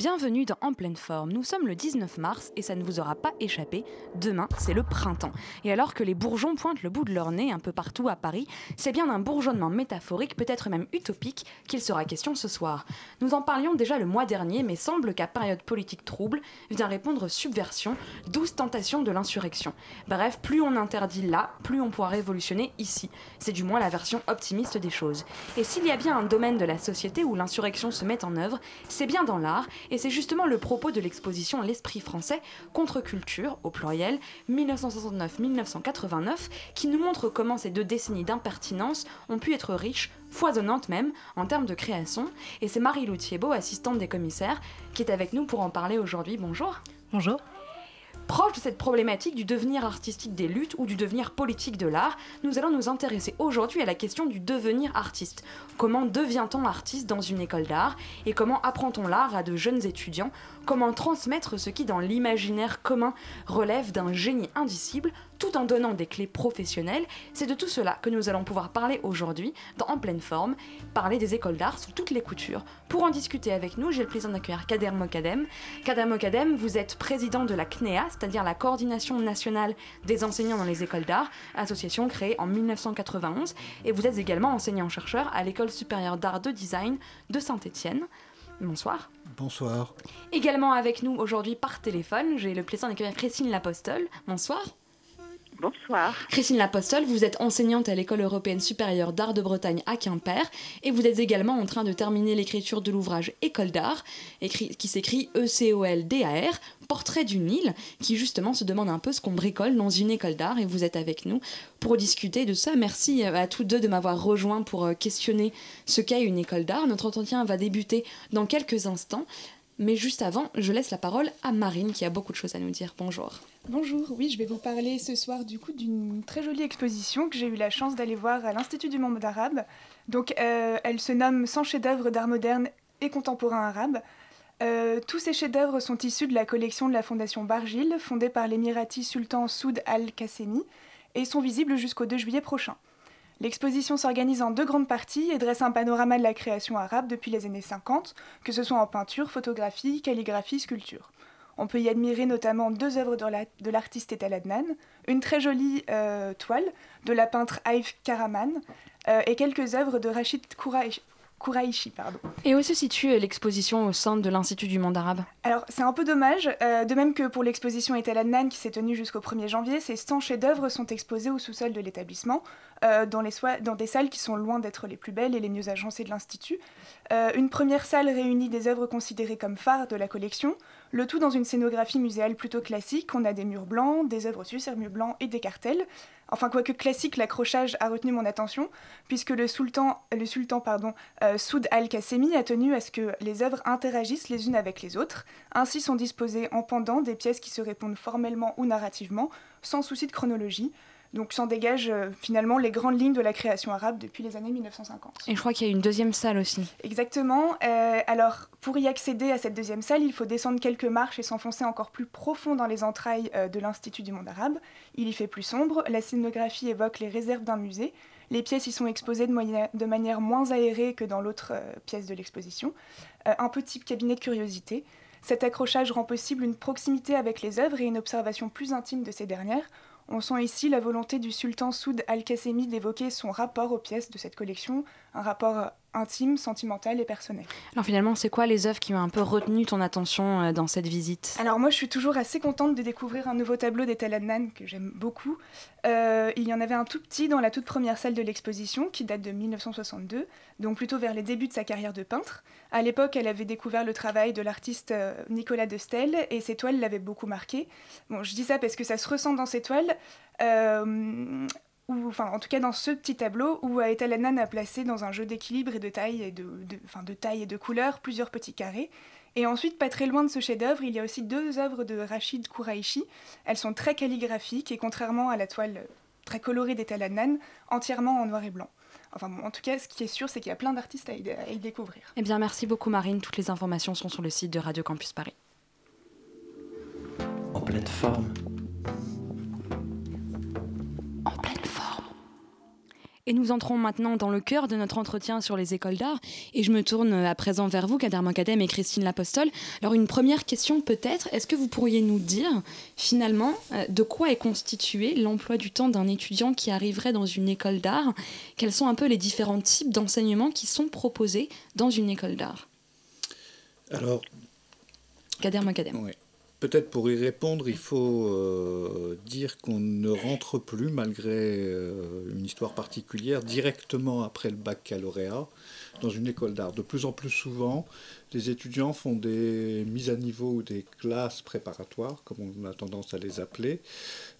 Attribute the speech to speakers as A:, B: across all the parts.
A: Bienvenue dans En pleine forme. Nous sommes le 19 mars et ça ne vous aura pas échappé. Demain, c'est le printemps. Et alors que les bourgeons pointent le bout de leur nez un peu partout à Paris, c'est bien d'un bourgeonnement métaphorique, peut-être même utopique, qu'il sera question ce soir. Nous en parlions déjà le mois dernier, mais semble qu'à période politique trouble, vient répondre subversion, douce tentation de l'insurrection. Bref, plus on interdit là, plus on pourra révolutionner ici. C'est du moins la version optimiste des choses. Et s'il y a bien un domaine de la société où l'insurrection se met en œuvre, c'est bien dans l'art, et c'est justement le propos de l'exposition L'Esprit français, contre-culture, au pluriel, 1969-1989, qui nous montre comment ces deux décennies d'impertinence ont pu être riches, foisonnantes même, en termes de création. Et c'est Marie-Lou Thiebaud, assistante des commissaires, qui est avec nous pour en parler aujourd'hui. Bonjour.
B: Bonjour.
A: Proche de cette problématique du devenir artistique des luttes ou du devenir politique de l'art, nous allons nous intéresser aujourd'hui à la question du devenir artiste. Comment devient-on artiste dans une école d'art et comment apprend-on l'art à de jeunes étudiants Comment transmettre ce qui, dans l'imaginaire commun, relève d'un génie indicible tout en donnant des clés professionnelles? C'est de tout cela que nous allons pouvoir parler aujourd'hui En pleine forme, parler des écoles d'art sous toutes les coutures. Pour en discuter avec nous, j'ai le plaisir d'accueillir Kader Mokadem. Kader Mokadem, vous êtes président de la CNEA, c'est-à-dire la Coordination nationale des enseignants dans les écoles d'art, association créée en 1991, et vous êtes également enseignant-chercheur à l'École supérieure d'art de design de Saint-Étienne. Bonsoir.
C: Bonsoir.
A: Également avec nous aujourd'hui par téléphone, j'ai le plaisir d'accueillir Christine Lapostole. Bonsoir.
D: Bonsoir.
A: Christine Lapostole, vous êtes enseignante à l'École européenne supérieure d'art de Bretagne à Quimper et vous êtes également en train de terminer l'écriture de l'ouvrage École d'art, qui s'écrit E-C-O-L-D-A-R, Portrait d'une île, qui justement se demande un peu ce qu'on bricole dans une école d'art et vous êtes avec nous pour discuter de ça. Merci à tous deux de m'avoir rejoint pour euh, questionner ce qu'est une école d'art. Notre entretien va débuter dans quelques instants. Mais juste avant, je laisse la parole à Marine qui a beaucoup de choses à nous dire. Bonjour.
B: Bonjour, oui, je vais vous parler ce soir du coup d'une très jolie exposition que j'ai eu la chance d'aller voir à l'Institut du monde arabe. Donc euh, elle se nomme 100 chefs-d'œuvre d'art moderne et contemporain arabe. Euh, tous ces chefs-d'œuvre sont issus de la collection de la Fondation Bargil, fondée par l'émirati sultan Soud al-Qassemi, et sont visibles jusqu'au 2 juillet prochain. L'exposition s'organise en deux grandes parties et dresse un panorama de la création arabe depuis les années 50, que ce soit en peinture, photographie, calligraphie, sculpture. On peut y admirer notamment deux œuvres de la- de l'artiste Etal Adnan, une très jolie euh, toile de la peintre Haïf Karaman euh, et quelques œuvres de Rachid Kouraïchi. Pardon.
A: Et où se situe euh, l'exposition au sein de l'Institut du monde arabe?
B: Alors, c'est un peu dommage, euh, de même que pour l'exposition Etal Adnan qui s'est tenue jusqu'au 1er janvier, ces 100 chefs-d'œuvre sont exposés au sous-sol de l'établissement, euh, dans, des salles qui sont loin d'être les plus belles et les mieux agencées de l'Institut. Euh, une première salle réunit des œuvres considérées comme phares de la collection, le tout dans une scénographie muséale plutôt classique. On a des murs blancs, des œuvres sur murs blancs et des cartels. Enfin, quoique classique, l'accrochage a retenu mon attention, puisque le sultan, le sultan pardon, euh, Soud al-Qassemi a tenu à ce que les œuvres interagissent les unes avec les autres. Ainsi sont disposées en pendant des pièces qui se répondent formellement ou narrativement, sans souci de chronologie. Donc s'en dégagent euh, finalement les grandes lignes de la création arabe depuis les années 1950.
A: Et je crois qu'il y a une deuxième salle aussi.
B: Exactement. Euh, alors, pour y accéder à cette deuxième salle, il faut descendre quelques marches et s'enfoncer encore plus profond dans les entrailles euh, de l'Institut du monde arabe. Il y fait plus sombre, la scénographie évoque les réserves d'un musée, les pièces y sont exposées de, moyen- de manière moins aérée que dans l'autre pièce de l'exposition, un petit cabinet de curiosité. Cet accrochage rend possible une proximité avec les œuvres et une observation plus intime de ces dernières. On sent ici la volonté du sultan Soud al-Qassemi d'évoquer son rapport aux pièces de cette collection, un rapport intime, sentimentale et personnelle.
A: Alors finalement, c'est quoi les œuvres qui ont un peu retenu ton attention euh, dans cette visite?
B: Alors moi, je suis toujours assez contente de découvrir un nouveau tableau d'Ethel Adnan que j'aime beaucoup. Euh, il y en avait un tout petit dans la toute première salle de l'exposition qui date de 1962, donc plutôt vers les débuts de sa carrière de peintre. À l'époque, elle avait découvert le travail de l'artiste euh, Nicolas de Stel et ses toiles l'avaient beaucoup marqué. Bon, je dis ça parce que ça se ressent dans ses toiles enfin en tout cas dans ce petit tableau où Ethel Adnan a placé dans un jeu d'équilibre et de taille et de, de taille et de couleurs plusieurs petits carrés. Et ensuite, pas très loin de ce chef-d'œuvre, il y a aussi deux œuvres de Rachid Kouraïchi. Elles sont très calligraphiques et contrairement à la toile très colorée d'Ethel Adnan, entièrement en noir et blanc. Enfin bon, en tout cas, ce qui est sûr, c'est qu'il y a plein d'artistes à, y découvrir.
A: Eh bien, merci beaucoup Marine. Toutes les informations sont sur le site de Radio Campus Paris.
E: En pleine forme.
A: Et nous entrons maintenant dans le cœur de notre entretien sur les écoles d'art. Et je me tourne à présent vers vous, Kader Mokadem et Christine Lapostole. Alors une première question peut-être, est-ce que vous pourriez nous dire finalement euh, de quoi est constitué l'emploi du temps d'un étudiant qui arriverait dans une école d'art? Quels sont un peu les différents types d'enseignements qui sont proposés dans une école d'art?
F: Alors...
A: Kader Mokadem.
F: Oui. Peut-être pour y répondre, il faut euh, dire qu'on ne rentre plus, malgré euh, une histoire particulière, directement après le baccalauréat dans une école d'art. De plus en plus souvent, les étudiants font des mises à niveau ou des classes préparatoires, comme on a tendance à les appeler,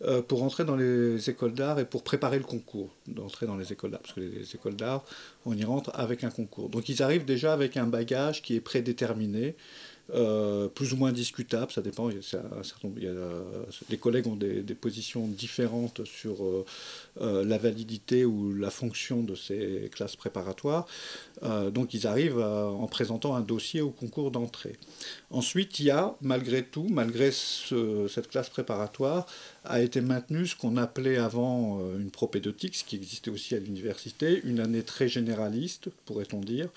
F: euh, pour entrer dans les écoles d'art et pour préparer le concours d'entrer dans les écoles d'art. Parce que les écoles d'art, on y rentre avec un concours. Donc ils arrivent déjà avec un bagage qui est prédéterminé. Euh, plus ou moins discutable, ça dépend. les collègues ont des, positions différentes sur euh, euh, la validité ou la fonction de ces classes préparatoires. donc ils arrivent en présentant un dossier au concours d'entrée. Ensuite, il y a, malgré tout, malgré cette classe préparatoire, a été maintenue ce qu'on appelait avant une propédeutique, ce qui existait aussi à l'université, une année très généraliste, pourrait-on dire,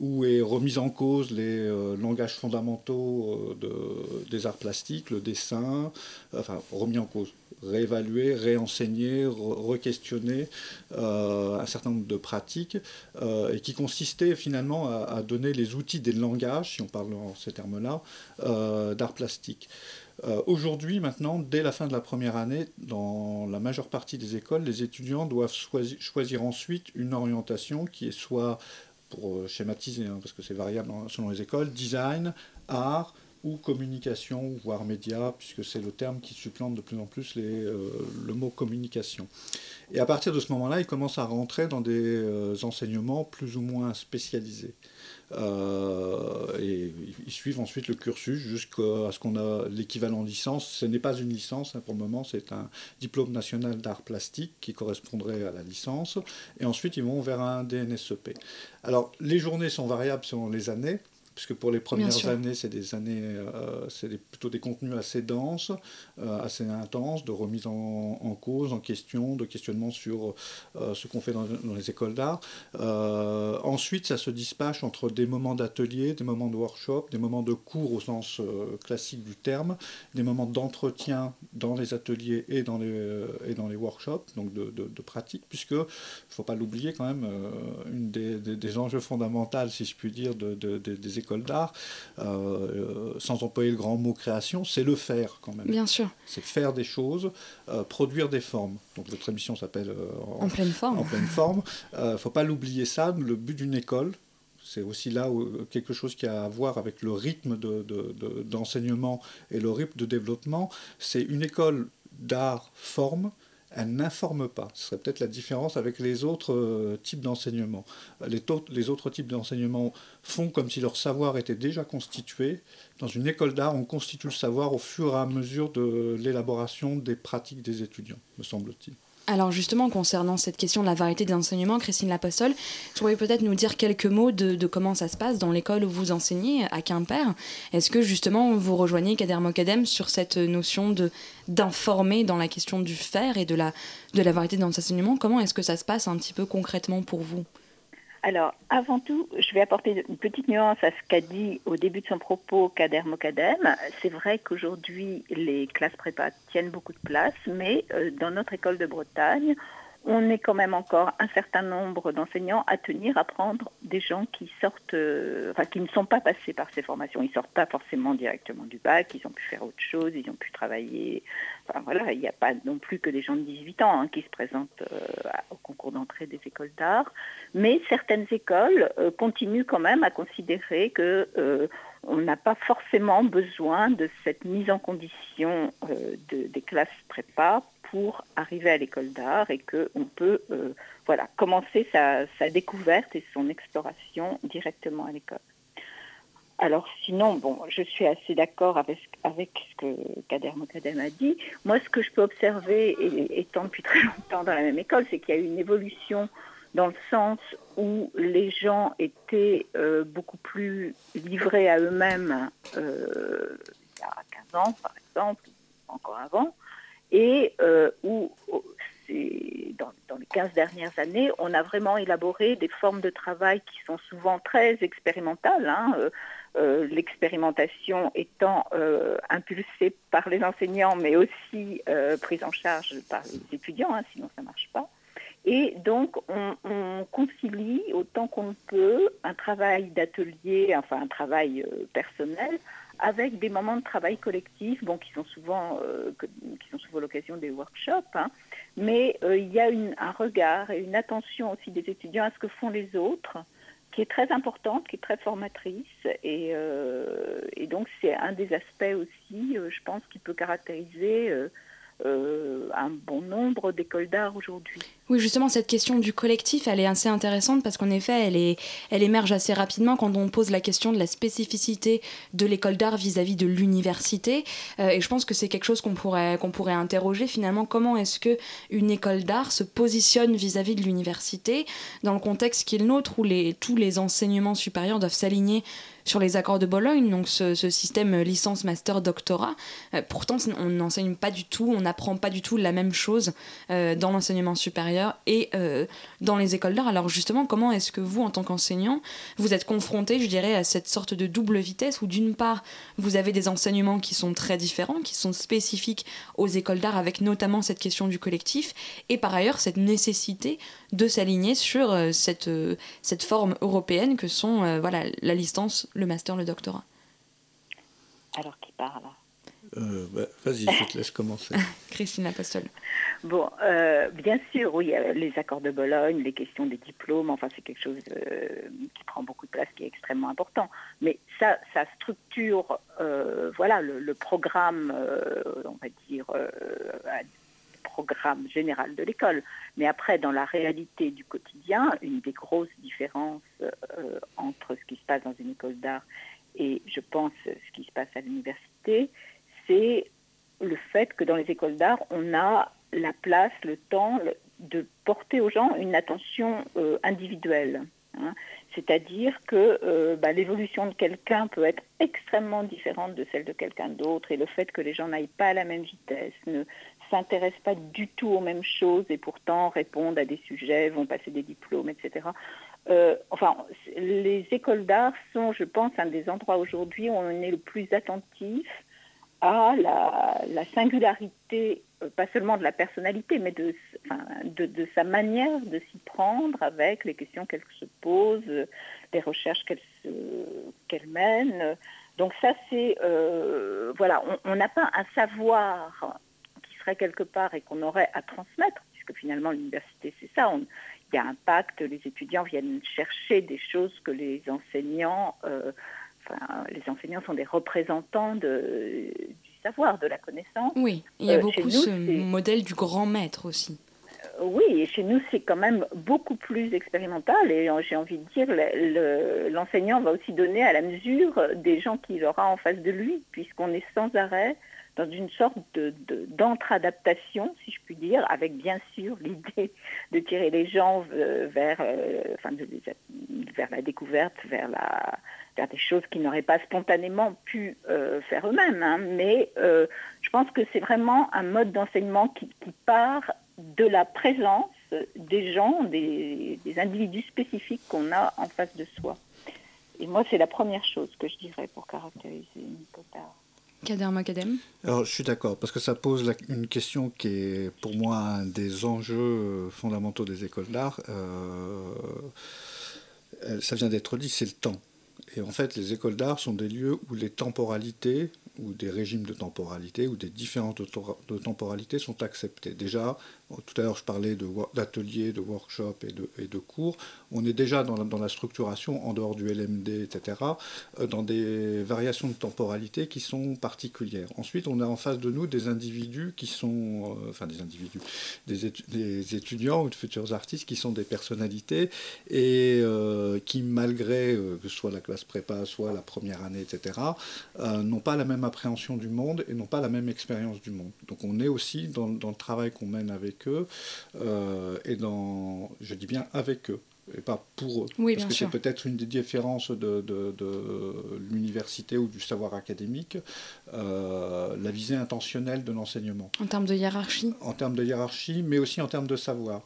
F: où est remise en cause les langages fondamentaux euh, de, des arts plastiques, le dessin, enfin remis en cause, réévaluer, réenseigner, re-questionner euh, un certain nombre de pratiques, euh, et qui consistait finalement à, donner les outils des langages, si on parle en ces termes-là, d'art plastique. Aujourd'hui, maintenant, dès la fin de la première année, dans la majeure partie des écoles, les étudiants doivent choisir ensuite une orientation qui est soit pour schématiser, hein, parce que c'est variable selon les écoles, design, art ou communication, voire média, puisque c'est le terme qui supplante de plus en plus les, euh, le mot communication. Et à partir de ce moment-là, ils commencent à rentrer dans des euh, enseignements plus ou moins spécialisés. Euh, et ils suivent ensuite le cursus jusqu'à ce qu'on a l'équivalent licence. Ce n'est pas une licence hein, pour le moment, c'est un diplôme national d'art plastique qui correspondrait à la licence. Et ensuite, ils vont vers un DNSEP. Alors, les journées sont variables selon les années puisque pour les premières années, c'est des années, euh, c'est plutôt des contenus assez denses, euh, assez intenses, de remise en, cause, en question, de questionnement sur euh, ce qu'on fait dans, les écoles d'art. ensuite, ça se dispatche entre des moments d'atelier, des moments de workshop, des moments de cours au sens classique du terme, des moments d'entretien dans les ateliers et dans les, et dans les workshops, donc de, de, pratique, puisque, il ne faut pas l'oublier quand même, une des, des, enjeux fondamentaux, si je puis dire, de, des écoles école d'art, euh, sans employer le grand mot création, c'est le faire quand même.
A: Bien sûr.
F: C'est faire des choses, euh, produire des formes. Donc votre émission s'appelle
A: euh, en, pleine forme.
F: En pleine forme. Il ne faut pas l'oublier ça. Le but d'une école, c'est aussi là où, quelque chose qui a à voir avec le rythme d'enseignement de, et le rythme de développement. C'est une école d'art forme elle n'informe pas. Ce serait peut-être la différence avec les autres euh, types d'enseignement. Les, les, autres types d'enseignement font comme si leur savoir était déjà constitué. Dans une école d'art, on constitue le savoir au fur et à mesure de l'élaboration des pratiques des étudiants, me semble-t-il.
A: Alors justement, concernant cette question de la variété des enseignements, Christine Lapostole, vous pourriez peut-être nous dire quelques mots de, comment ça se passe dans l'école où vous enseignez à Quimper. Est-ce que justement vous rejoignez Kader Mokadem sur cette notion de d'informer dans la question du faire et de la, de la variété d'enseignements Comment est-ce que ça se passe un petit peu concrètement pour vous?
D: Alors, avant tout, je vais apporter une petite nuance à ce qu'a dit au début de son propos Kader Mokadem. C'est vrai qu'aujourd'hui, les classes prépa tiennent beaucoup de place, mais euh, dans notre école de Bretagne, on est quand même encore un certain nombre d'enseignants à tenir à prendre des gens qui sortent, euh, enfin qui ne sont pas passés par ces formations. Ils sortent pas forcément directement du bac, ils ont pu faire autre chose, ils ont pu travailler. Il n'y a pas non plus que des gens de 18 ans hein, qui se présentent euh, au concours d'entrée des écoles d'art, mais certaines écoles euh, continuent quand même à considérer que on n'a pas forcément besoin de cette mise en condition de, des classes prépa pour arriver à l'école d'art et qu'on peut euh, voilà, commencer sa, découverte et son exploration directement à l'école. Alors sinon, bon, je suis assez d'accord avec, avec ce que Kader Mokadem a dit. Moi, ce que je peux observer, étant depuis très longtemps dans la même école, c'est qu'il y a eu une évolution dans le sens où les gens étaient euh, beaucoup plus livrés à eux-mêmes euh, il y a 15 ans, par exemple, encore avant, et euh, où dans, les 15 dernières années, on a vraiment élaboré des formes de travail qui sont souvent très expérimentales. Hein, euh, euh, l'expérimentation étant impulsée par les enseignants, mais aussi prise en charge par les étudiants, hein, sinon ça ne marche pas. Et donc, on, on concilie autant qu'on peut un travail d'atelier, enfin un travail personnel, avec des moments de travail collectif, bon, qui sont souvent, euh, souvent l'occasion des workshops, hein. mais euh, il y a un regard et une attention aussi des étudiants à ce que font les autres, qui est très importante, qui est très formatrice, euh, et donc c'est un des aspects aussi, je pense, qui peut caractériser euh, un bon nombre d'écoles d'art aujourd'hui.
A: Oui, justement, cette question du collectif, elle est assez intéressante parce qu'en effet, elle, émerge assez rapidement quand on pose la question de la spécificité de l'école d'art vis-à-vis de l'université. Euh, et je pense que c'est quelque chose qu'on pourrait, interroger finalement. Comment est-ce que une école d'art se positionne vis-à-vis de l'université dans le contexte qui est le nôtre où tous les enseignements supérieurs doivent s'aligner sur les accords de Bologne, donc ce, système licence, master, doctorat. Euh, pourtant, on n'enseigne pas du tout, on n'apprend pas du tout la même chose euh, dans l'enseignement supérieur et euh, dans les écoles d'art. Alors justement, comment est-ce que vous, en tant qu'enseignant, vous êtes confronté, je dirais, à cette sorte de double vitesse où d'une part, vous avez des enseignements qui sont très différents, qui sont spécifiques aux écoles d'art, avec notamment cette question du collectif, et par ailleurs cette nécessité de s'aligner sur cette, forme européenne que sont voilà, la licence, le master, le doctorat.
D: Alors qui parle?
F: Euh, bah, Vas-y, je te laisse commencer.
A: Christine Apostol.
D: Bon, euh, bien sûr, oui, les accords de Bologne, les questions des diplômes, enfin, c'est quelque chose euh, qui prend beaucoup de place, qui est extrêmement important. Mais ça, ça structure, voilà, le, programme, on va dire, programme général de l'école. Mais après, dans la réalité du quotidien, une des grosses différences euh, entre ce qui se passe dans une école d'art et, je pense, ce qui se passe à l'université, c'est le fait que dans les écoles d'art, on a la place, le temps de porter aux gens une attention euh, individuelle. Hein. C'est-à-dire que euh, bah, l'évolution de quelqu'un peut être extrêmement différente de celle de quelqu'un d'autre et le fait que les gens n'aillent pas à la même vitesse, ne s'intéressent pas du tout aux mêmes choses et pourtant répondent à des sujets, vont passer des diplômes, etc. Euh, enfin, les écoles d'art sont, je pense, un des endroits aujourd'hui où on est le plus attentif à la, singularité, euh, pas seulement de la personnalité, mais de, de, sa manière de s'y prendre avec les questions qu'elle se pose, les recherches qu'elle mène. Donc ça, c'est... Euh, voilà, on n'a pas un savoir quelque part et qu'on aurait à transmettre, puisque finalement l'université c'est ça, il y a un pacte, les étudiants viennent chercher des choses que les enseignants, euh, enfin, les enseignants sont des représentants de, du savoir, de la connaissance.
A: Oui, il y a euh, beaucoup ce modèle du grand maître aussi.
D: Euh, oui, et chez nous, c'est quand même beaucoup plus expérimental et j'ai envie de dire, l'enseignant va aussi donner à la mesure des gens qu'il aura en face de lui, puisqu'on est sans arrêt dans une sorte d'entre-adaptation, si je puis dire, avec bien sûr l'idée de tirer les gens vers, euh, enfin, vers la découverte, vers, la, vers des choses qu'ils n'auraient pas spontanément pu euh, faire eux-mêmes. Hein. Mais euh, je pense que c'est vraiment un mode d'enseignement qui, part de la présence des gens, des, des individus spécifiques qu'on a en face de soi. Et moi, c'est la première chose que je dirais pour caractériser une
A: Kader
F: Alors, je suis d'accord, parce que ça pose une question qui est pour moi un des enjeux fondamentaux des écoles d'art. ça vient d'être dit, c'est le temps. Et en fait, les écoles d'art sont des lieux où les temporalités, ou des régimes de temporalité, ou des différentes de temporalité sont acceptés. Déjà, tout à l'heure, je parlais d'ateliers, de, workshops et de, et de, cours. On est déjà dans la, dans la, structuration, en dehors du LMD, etc., euh, dans des variations de temporalité qui sont particulières. Ensuite, on a en face de nous des individus qui sont, euh, enfin des individus, des, des, étudiants ou de futurs artistes qui sont des personnalités et euh, qui, malgré que ce soit la classe prépa, soit la première année, etc., n'ont pas la même appréhension du monde et n'ont pas la même expérience du monde. Donc on est aussi dans, dans le travail qu'on mène avec eux, euh, et dans, je dis bien avec eux, et pas pour eux.
A: Oui,
F: Parce
A: que
F: c'est peut-être une des différences de, de, l'université ou du savoir académique, euh, la visée intentionnelle de l'enseignement.
A: En termes de hiérarchie
F: En termes de hiérarchie, mais aussi en termes de savoir.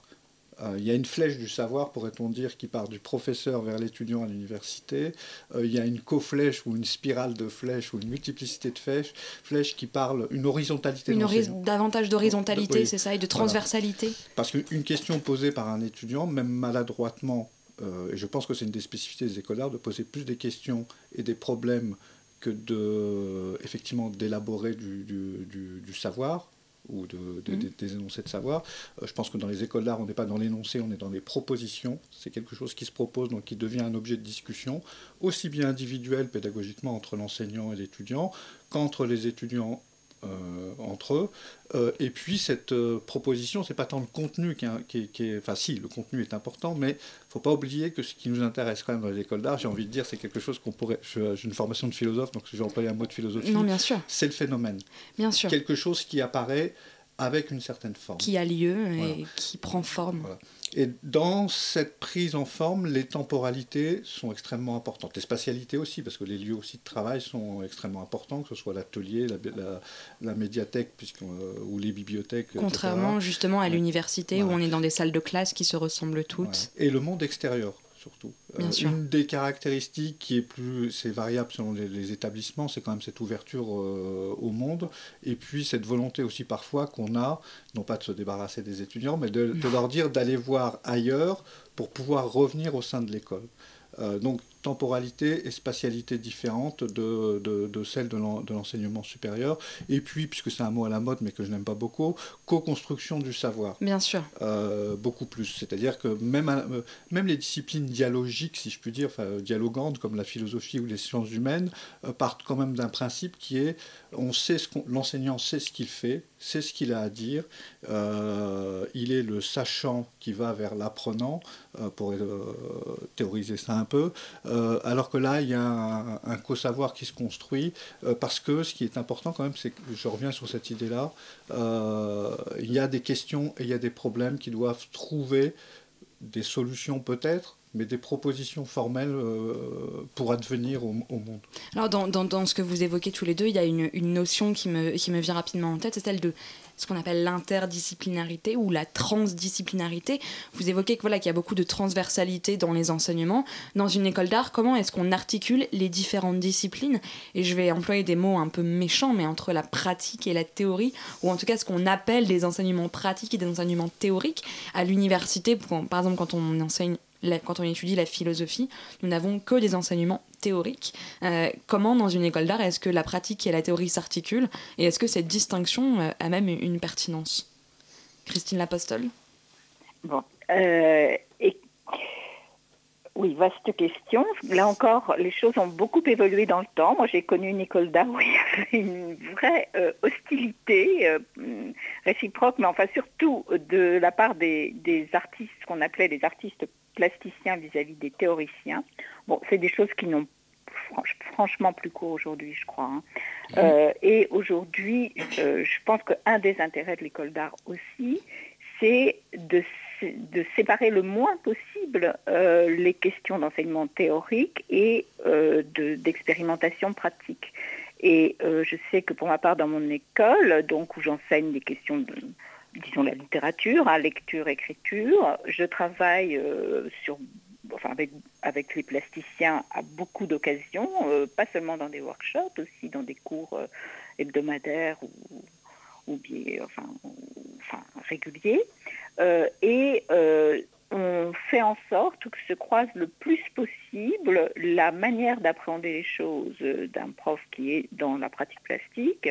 F: Euh, il y a une flèche du savoir, pourrait-on dire, qui part du professeur vers l'étudiant à l'université. Euh, il y a une co-flèche ou une spirale de flèches ou une multiplicité de flèches, flèches qui parlent une horizontalité.
A: Une davantage d'horizontalité, c'est ça, et de transversalité.
F: Parce qu'une question posée par un étudiant, même maladroitement, euh, et je pense que c'est une des spécificités des écoles d'art, de poser plus des questions et des problèmes que de effectivement d'élaborer du, du savoir ou de, mm. des énoncés de savoir. Euh, je pense que dans les écoles d'art, on n'est pas dans l'énoncé, on est dans les propositions. C'est quelque chose qui se propose, donc qui devient un objet de discussion, aussi bien individuel pédagogiquement entre l'enseignant et l'étudiant, qu'entre les étudiants euh, entre eux. Euh, et puis cette euh, proposition, c'est pas tant le contenu qui est, Enfin si, le contenu est important, mais il ne faut pas oublier que ce qui nous intéresse quand même dans les écoles d'art, j'ai envie de dire, c'est quelque chose qu'on pourrait... J'ai une formation de philosophe, donc je vais employer un mot de philosophie.
A: Non, bien sûr.
F: C'est le phénomène.
A: Bien sûr.
F: Quelque chose qui apparaît avec une certaine forme.
A: Qui a lieu et qui prend forme.
F: Et dans cette prise en forme, les temporalités sont extrêmement importantes. Les spatialités aussi, parce que les lieux aussi de travail sont extrêmement importants, que ce soit l'atelier, la, médiathèque puisque, euh, ou les bibliothèques.
A: Contrairement justement à l'université où on est dans des salles de classe qui se ressemblent toutes.
F: Et le monde extérieur surtout.
A: Euh,
F: une des caractéristiques qui est plus, c'est variable selon les, établissements, c'est quand même cette ouverture euh, au monde, et puis cette volonté aussi parfois qu'on a, non pas de se débarrasser des étudiants, mais de, de leur dire d'aller voir ailleurs pour pouvoir revenir au sein de l'école. Euh, donc temporalité et spatialité différentes de, de, de celles de l'enseignement supérieur. Et puis, puisque c'est un mot à la mode, mais que je n'aime pas beaucoup, co-construction du savoir.
A: Bien sûr.
F: Euh, beaucoup plus. C'est-à-dire que même, euh, même les disciplines dialogiques, si je puis dire, enfin, dialogantes, comme la philosophie ou les sciences humaines, euh, partent quand même d'un principe qui est on sait ce l'enseignant sait ce qu'il fait, sait ce qu'il a à dire, il est le sachant qui va vers l'apprenant, pour théoriser ça un peu, alors que là, il y a un, co-savoir qui se construit, euh, parce que ce qui est important quand même, c'est que je reviens sur cette idée-là, euh, il y a des questions et il y a des problèmes qui doivent trouver des solutions peut-être, mais des propositions formelles pour advenir au, monde.
A: Alors dans, dans, ce que vous évoquez tous les deux, il y a une, une notion qui me, qui me vient rapidement en tête, c'est celle de ce qu'on appelle l'interdisciplinarité ou la transdisciplinarité. Vous évoquez que voilà qu'il y a beaucoup de transversalité dans les enseignements. Dans une école d'art, comment est-ce qu'on articule les différentes disciplines? Et je vais employer des mots un peu méchants, mais entre la pratique et la théorie, ou en tout cas ce qu'on appelle des enseignements pratiques et des enseignements théoriques. À l'université, par exemple, quand on enseigne quand on étudie la philosophie, nous n'avons que des enseignements théorique. Euh, comment, dans une école d'art, est-ce que la pratique et la théorie s'articulent Et est-ce que cette distinction euh, a même une pertinence? Christine Lapostole?
D: Bon. Euh, oui, vaste question. Là encore, les choses ont beaucoup évolué dans le temps. Moi, j'ai connu une école d'art où il y avait une vraie hostilité réciproque, mais enfin surtout de la part des, des artistes, qu'on appelait les artistes plasticiens vis-à-vis des théoriciens. Bon, c'est des choses qui n'ont franchement plus cours aujourd'hui, je crois. Hein. Euh, et aujourd'hui, euh, je pense qu'un des intérêts de l'école d'art aussi, c'est de, de, séparer le moins possible euh, les questions d'enseignement théorique et d'expérimentation pratique. Et je sais que pour ma part, dans mon école, donc où j'enseigne des questions de disons la littérature, hein, lecture, écriture. Je travaille euh, sur, enfin avec, avec les plasticiens à beaucoup d'occasions, euh, pas seulement dans des workshops, aussi dans des cours hebdomadaire ou, ou bien, enfin, enfin régulier. et on fait en sorte que se croise le plus possible la manière d'appréhender les choses d'un prof qui est dans la pratique plastique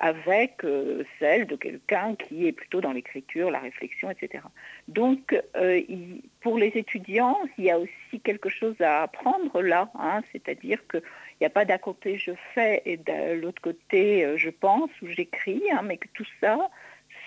D: avec euh, celle de quelqu'un qui est plutôt dans l'écriture, la réflexion, etc. Donc, euh, pour les étudiants, il y a aussi quelque chose à apprendre là, hein, c'est-à-dire qu'il n'y a pas d'un côté je fais et de l'autre côté euh, je pense ou j'écris, hein, mais que tout ça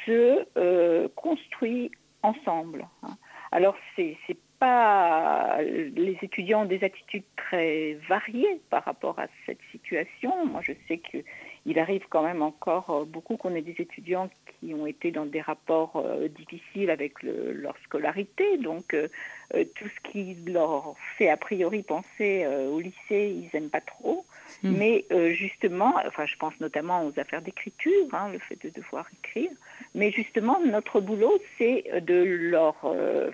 D: se construit ensemble. Hein. Alors, c'est pas les étudiants ont des attitudes très variées par rapport à cette situation. Moi, je sais que il arrive quand même encore euh, beaucoup qu'on ait des étudiants qui ont été dans des rapports euh, difficiles avec leur scolarité. Donc, euh, tout ce qui leur fait a priori penser au lycée, ils n'aiment pas trop. Hmm. Mais justement, enfin, je pense notamment aux affaires d'écriture, hein, le fait de devoir écrire. Mais justement, notre boulot, c'est de leur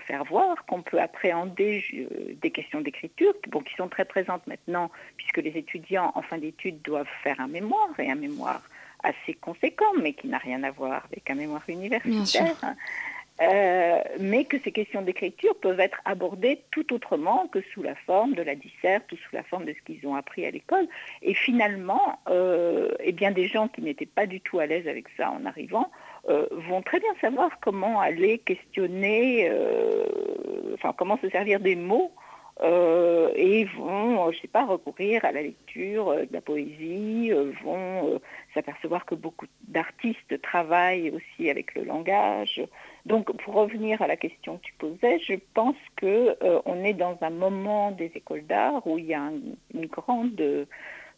D: faire voir qu'on peut appréhender des questions d'écriture, bon, qui sont très présentes maintenant, puisque les étudiants en fin d'études doivent faire un mémoire et un mémoire assez conséquent, mais qui n'a rien à voir avec un mémoire universitaire. Euh, mais que ces questions d'écriture peuvent être abordées tout autrement que sous la forme de la disserte ou sous la forme de ce qu'ils ont appris à l'école. Et finalement, euh, eh bien, des gens qui n'étaétaient pas du tout à l'aise avec ça en arrivant euh, vont très bien savoir comment aller questionner, enfin comment se servir des mots et vont, je sais pas, recourir à la lecture de la poésie, vont s'apercevoir que beaucoup d'artistes travaillent aussi avec le langage. Donc, pour revenir à la question que tu posais, je pense que on est dans un moment des écoles d'art où il y a une grande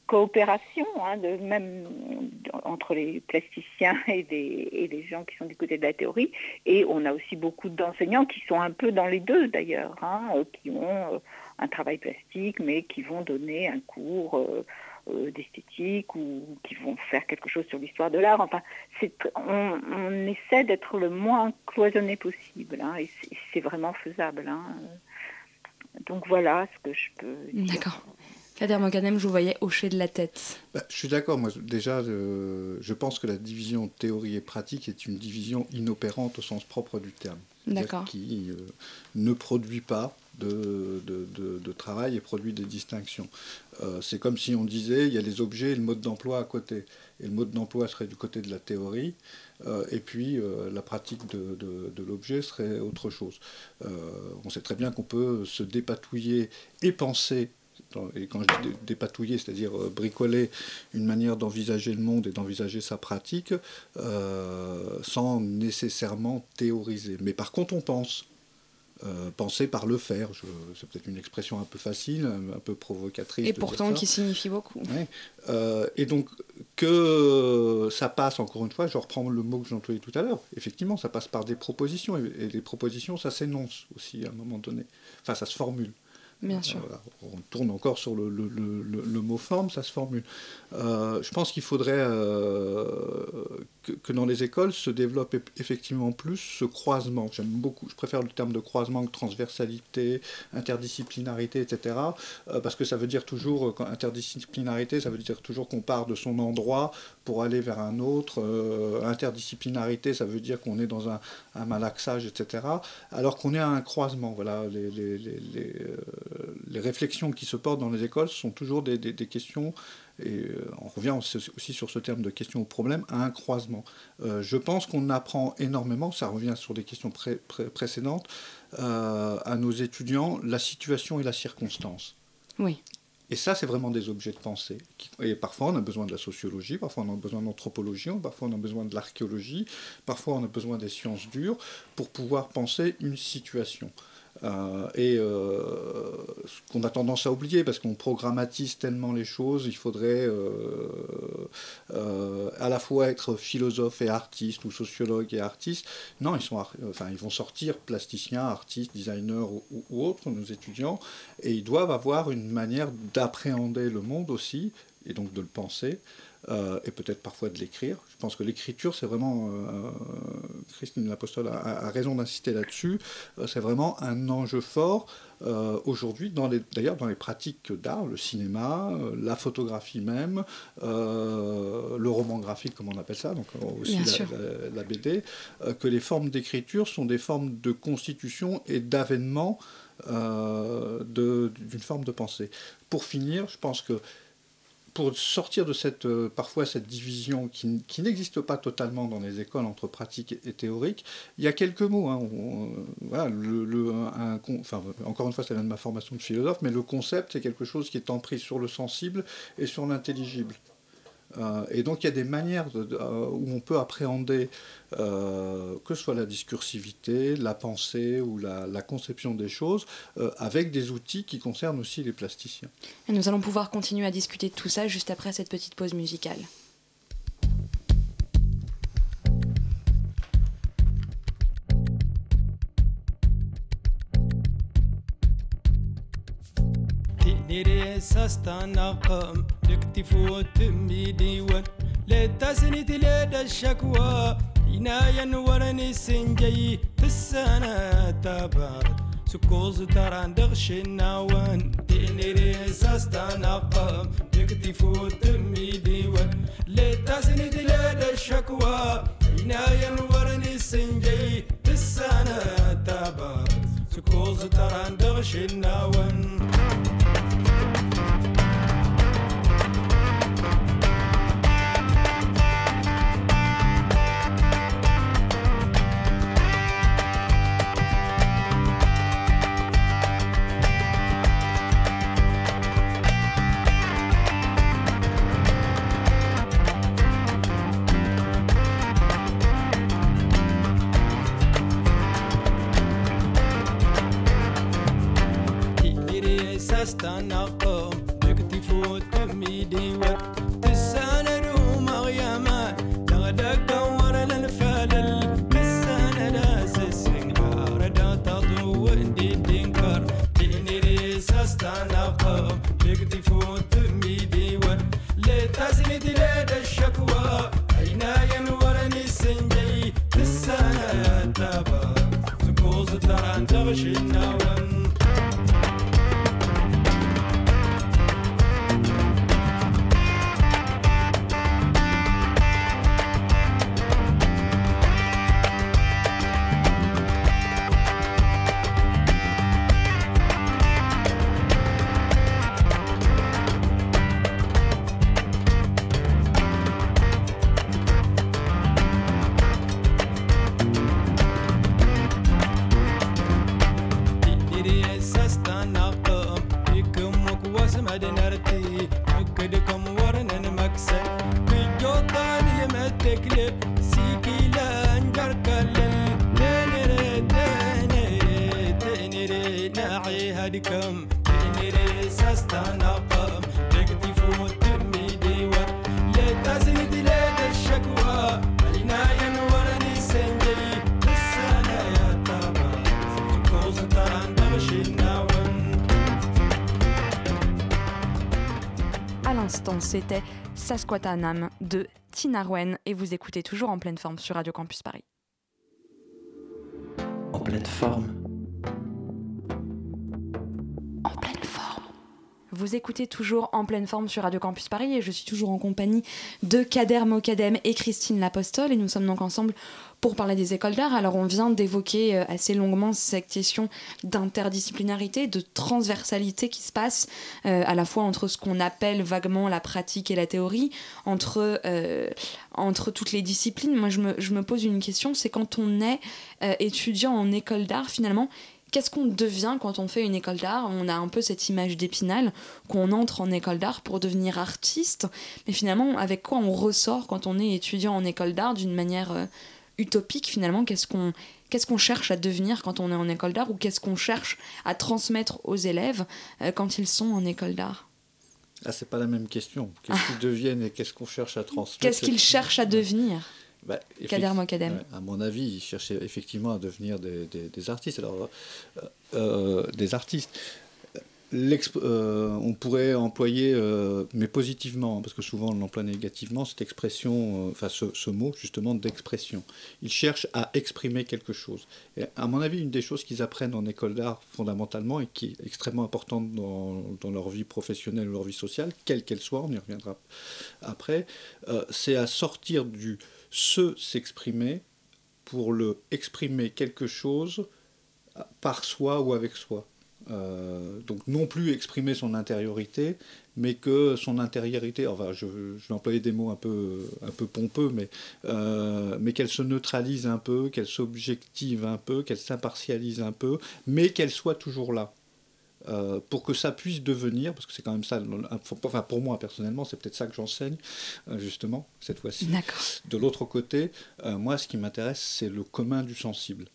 D: coopération, hein, de, même entre les plasticiens et, des, les gens qui sont du côté de la théorie. Et on a aussi beaucoup d'enseignants qui sont un peu dans les deux d'ailleurs, hein, euh, qui ont euh, un travail plastique, mais qui vont donner un cours euh, d'esthétique ou qui vont faire quelque chose sur l'histoire de l'art. Enfin, on, on, essaie d'être le moins cloisonné possible, hein, et c'est vraiment faisable. Donc voilà ce que je peux dire.
A: D'accord. Kader Mokanem, je vous voyais hocher de la tête.
F: Bah, je suis d'accord. Moi, déjà, euh, je pense que la division théorie et pratique est une division inopérante au sens propre du terme.
A: D'accord.
F: Qui euh, ne produit pas de, de, travail et produit des distinctions. Euh, c'est comme si on disait il y a les objets et le mode d'emploi à côté. Et le mode d'emploi serait du côté de la théorie, et puis la pratique de, l'objet serait autre chose. on sait très bien qu'on peut se dépatouiller et penser et quand je dis dépatouiller, c'est-à-dire euh, bricoler une manière d'envisager le monde et d'envisager sa pratique, euh, sans nécessairement théoriser. Mais par contre, on pense. Euh, penser par le faire. C'est peut-être une expression un peu facile, un, peu provocatrice.
A: Et pourtant qui signifie beaucoup.
F: et donc que ça passe, encore une fois, je reprends le mot que j'ai employé tout à l'heure, effectivement, ça passe par des propositions. Et, et les propositions, ça s'énonce aussi à un moment donné. Enfin, ça se formule.
A: Bien sûr.
F: on tourne encore sur le, mot forme, ça se formule. Euh, je pense qu'il faudrait euh, que, dans les écoles se développe effectivement plus ce croisement. J'aime beaucoup, je préfère le terme de croisement que transversalité, interdisciplinarité, etc. Euh, parce que ça veut dire toujours, interdisciplinarité, ça veut dire toujours qu'on part de son endroit pour aller vers un autre. interdisciplinarité, ça veut dire qu'on est dans un, malaxage, etc. Alors qu'on est à un croisement. Voilà, les, les les réflexions qui se portent dans les écoles sont toujours des, questions, et euh, on revient aussi sur ce terme de questions au problème, à un croisement. Euh, je pense qu'on apprend énormément, ça revient sur des questions précédentes, euh, à nos étudiants la situation et la circonstance.
A: Oui.
F: Et ça, c'est vraiment des objets de pensée. Et parfois, on a besoin de la sociologie, parfois, on a besoin d'anthropologie, parfois, on a besoin de l'archéologie, parfois, on a besoin des sciences dures pour pouvoir penser une situation. Euh, et euh, ce qu'on a tendance à oublier, parce qu'on programmatise tellement les choses, il faudrait euh, à la fois être philosophe et artiste, ou sociologue et artiste. Non, ils, sont, enfin, ils vont sortir plasticiens, artistes, designers ou, autres, nos étudiants, et ils doivent avoir une manière d'appréhender le monde aussi et donc de le penser. Euh, et peut-être parfois de l'écrire. Je pense que l'écriture, c'est vraiment, euh, Christine L'Apostole a, raison d'insister là-dessus, euh, c'est vraiment un enjeu fort aujourd'hui, d'ailleurs dans les pratiques d'art, le cinéma, la photographie même, le roman graphique, comme on appelle ça, donc aussi la, BD, que les formes d'écriture sont des formes de constitution et d'avènement d'une forme de pensée. Pour finir, je pense que pour sortir de cette, euh, parfois cette division qui, qui n'existe pas totalement dans les écoles entre pratique et théorique, il y a quelques mots. Encore une fois, ça vient de ma formation de philosophe, mais le concept, c'est quelque chose qui est en prise sur le sensible et sur l'intelligible. Euh, et donc il y a des manières euh, où on peut appréhender euh, que ce soit la discursivité, la pensée ou la, conception des choses avec des outils qui concernent aussi les plasticiens.
A: Et nous allons pouvoir continuer à discuter de tout ça juste après cette petite pause musicale.
C: سستانا قام تكتف وتمي ديوان لا تسني تلاد الشكوى. ينايا نورني سنجي. تسانا تبارد سكوز تران دغش النوان تيني ريساس تنقم تكتف وتمي ديوان لا تسني تلاد الشكوى. ينايا نورني سنجي.
A: C'était Sasquattanam de Tinarwen et vous écoutez toujours en pleine forme sur Radio Campus Paris.
E: En pleine forme.
A: En pleine forme. Vous écoutez toujours en pleine forme sur Radio Campus Paris et je suis toujours en compagnie de Kader Mokadem et Christine Lapostole et nous sommes donc ensemble pour parler des écoles d'art, alors on vient d'évoquer euh, assez longuement cette question d'interdisciplinarité, de transversalité qui se passe euh, à la fois entre ce qu'on appelle vaguement la pratique et la théorie, entre, euh, entre toutes les disciplines. Moi, je me, je me pose une question, c'est quand on est étudiant en école d'art, finalement, qu'est-ce qu'on devient quand on fait une école d'art? On a un peu cette image d'épinal qu'on entre en école d'art pour devenir artiste, mais finalement, avec quoi on ressort quand on est étudiant en école d'art d'une manière utopique finalement? Qu'est-ce qu'on qu'est-ce qu'on cherche à devenir quand on est en école d'art? Ou qu'est-ce qu'on cherche à transmettre aux élèves euh, quand ils sont en école d'art?
F: Ah, c'est pas la même question. Qu'est-ce qu'ils deviennent et qu'est-ce qu'on cherche à transmettre?
A: Qu'est-ce qu'ils cherchent à devenir?
F: Bah,
A: Kader Mokadem.
F: À mon avis, ils cherchaient effectivement à devenir des, des, artistes. Alors, euh, euh, des artistes. Euh, on pourrait employer, euh, mais positivement, hein, parce que souvent on l'emploie négativement, cette expression, enfin ce, mot justement d'expression. Ils cherchent à exprimer quelque chose. Et à mon avis, une des choses qu'ils apprennent en école d'art fondamentalement et qui est extrêmement importante dans, leur vie professionnelle ou leur vie sociale, quelle qu'elle soit, on y reviendra après, c'est à sortir du se s'exprimer pour le exprimer quelque chose par soi ou avec soi. Euh, donc non plus exprimer son intériorité, mais que son intériorité, enfin je, je vais employer des mots un peu, un peu pompeux, mais, euh, mais qu'elle se neutralise un peu, qu'elle s'objective un peu, qu'elle s'impartialise un peu, mais qu'elle soit toujours là. Euh, pour que ça puisse devenir, parce que c'est quand même ça, enfin pour moi personnellement, c'est peut-être ça que j'enseigne, justement, cette fois-ci. De l'autre côté, moi ce qui m'intéresse, c'est le commun du sensible.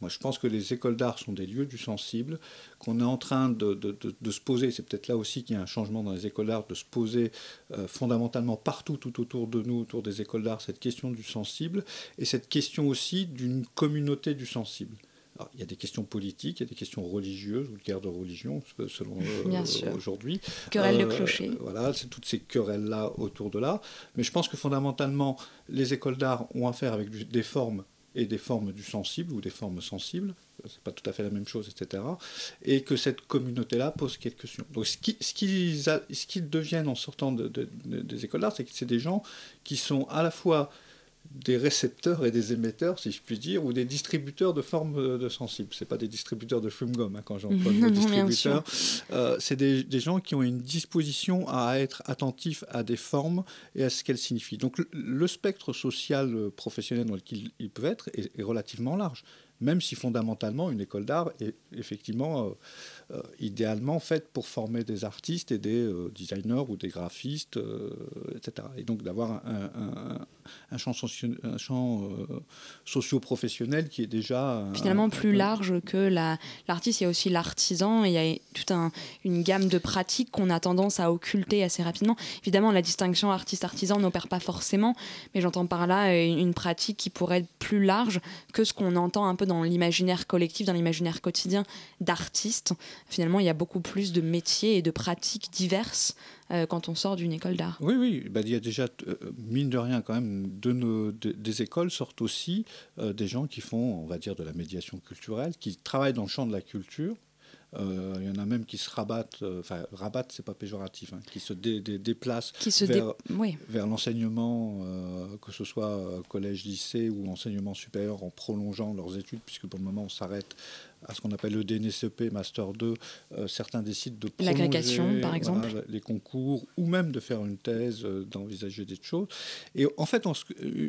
F: Moi, je pense que les écoles d'art sont des lieux du sensible, qu'on est en train de, se poser, c'est peut-être là aussi qu'il y a un changement dans les écoles d'art, de se poser euh, fondamentalement partout, tout autour de nous, autour des écoles d'art, cette question du sensible, et cette question aussi d'une communauté du sensible. Alors, il y a des questions politiques, il y a des questions religieuses ou de guerre de religion, selon euh, aujourd'hui.
A: Querelle de euh, clocher.
F: Voilà, c'est toutes ces querelles-là autour de là. Mais je pense que fondamentalement, les écoles d'art ont affaire avec des formes et des formes du sensible ou des formes sensibles, c'est pas tout à fait la même chose, etc. Et que cette communauté-là pose quelques questions. Donc ce qu'ils ce deviennent en sortant des écoles d'art, c'est que c'est des gens qui sont à la fois des récepteurs et des émetteurs, si je puis dire, ou des distributeurs de formes de sensibles. Ce pas des distributeurs de chewing-gum, hein, quand j'emploie le mot distributeur. Euh, c'est des, des, gens qui ont une disposition à être attentifs à des formes et à ce qu'elles signifient. Donc le, spectre social euh, professionnel dans lequel ils peuvent être est relativement large même si fondamentalement une école d'art est effectivement euh, euh, idéalement faite pour former des artistes et des euh, designers ou des graphistes, etc. Et donc d'avoir un, champ, un champ socio-professionnel qui est déjà...
A: Finalement plus large que l'artiste, il y a aussi l'artisan, il y a toute une gamme de pratiques qu'on a tendance à occulter assez rapidement. Évidemment, la distinction artiste-artisan n'opère pas forcément, mais j'entends par là une pratique qui pourrait être plus large que ce qu'on entend un peu dans l'imaginaire collectif, dans l'imaginaire quotidien d'artistes. Finalement, il y a beaucoup plus de métiers et de pratiques diverses euh, quand on sort d'une école d'art.
F: Oui, oui, bah, il y a déjà, euh, mine de rien, quand même, des écoles sortent aussi euh, des gens qui font, on va dire, de la médiation culturelle, qui travaillent dans le champ de la culture, il y en a même qui se rabattent, euh, enfin rabattent, c'est pas péjoratif, hein, qui se déplacent vers, l'enseignement, euh, que ce soit collège, lycée ou enseignement supérieur, en prolongeant leurs études, puisque pour le moment on s'arrête à ce qu'on appelle le DNSEP, Master 2. certains décident de
A: prolonger par exemple.
F: les concours ou même de faire une thèse, d'envisager des choses. Et en fait,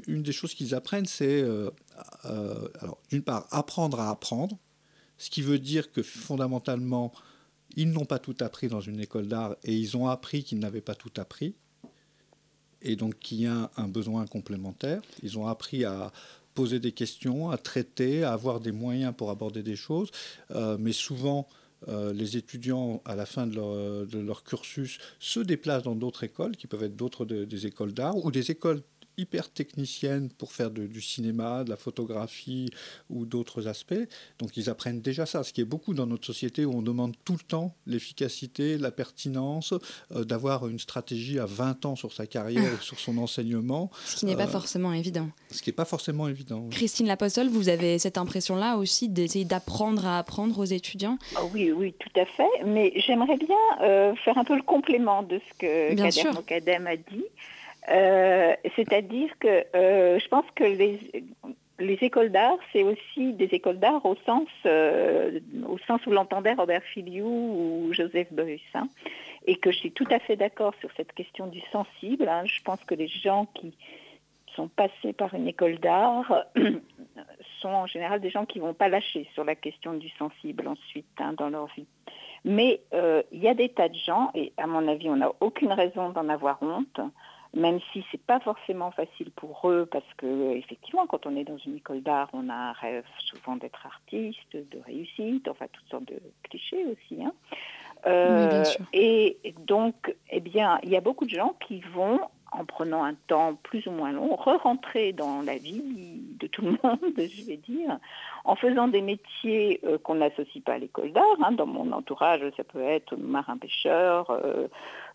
F: une des choses qu'ils apprennent, c'est alors d'une part apprendre à apprendre ce qui veut dire que fondamentalement, ils n'ont pas tout appris dans une école d'art et ils ont appris qu'ils n'avaient pas tout appris. Et donc qu'il y a un besoin complémentaire. Ils ont appris à poser des questions, à traiter, à avoir des moyens pour aborder des choses. Euh, mais souvent, euh, les étudiants, à la fin de leur, cursus, se déplacent dans d'autres écoles, qui peuvent être d'autres des écoles d'art, ou des écoles hyper technicienne pour faire du cinéma, de la photographie ou d'autres aspects. Donc ils apprennent déjà ça, ce qui est beaucoup dans notre société où on demande tout le temps l'efficacité, la pertinence, euh, d'avoir une stratégie à 20 ans sur sa carrière ou sur son enseignement.
A: Ce qui n'est pas euh, forcément évident.
F: Ce qui n'est pas forcément évident.
A: Christine Lapostole, vous avez cette impression-là aussi d'essayer d'apprendre à apprendre aux étudiants?
D: Ah Oui, oui, tout à fait. Mais j'aimerais bien euh, faire un peu le complément de ce que Kader Mokadem a dit. Euh, c'est-à-dire que euh, je pense que les, les écoles d'art, c'est aussi des écoles d'art au sens, euh, au sens où l'entendait Robert Filiou ou Joseph Beuys. Hein, et que je suis tout à fait d'accord sur cette question du sensible. Hein. je pense que les gens qui sont passés par une école d'art sont en général des gens qui ne vont pas lâcher sur la question du sensible ensuite hein, dans leur vie. Mais il y a des tas de gens, et à mon avis, on n'a aucune raison d'en avoir honte, même si c'est pas forcément facile pour eux, parce que effectivement, quand on est dans une école d'art, on a un rêve souvent d'être artiste, de réussite, enfin toutes sortes de clichés aussi. Hein. Euh, et donc, eh bien, il y a beaucoup de gens qui vont, en prenant un temps plus ou moins long, re-rentrer dans la vie de tout le monde, je vais dire, en faisant des métiers qu'on n'associe pas à l'école d'art. Hein. Dans mon entourage, ça peut être marin-pêcheur,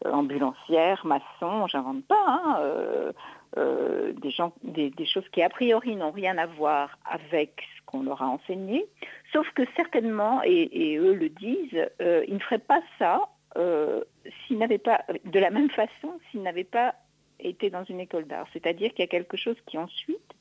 D: ambulancière, maçon, j'invente pas. Hein, des, gens, des, choses qui a priori n'ont rien à voir avec ce qu'on leur a enseigné, sauf que certainement, et, eux le disent, ils ne feraient pas ça s'ils n'avaient pas, de la même façon, s'ils n'avaient pas été dans une école d'art. C'est-à-dire qu'il y a quelque chose qui ensuite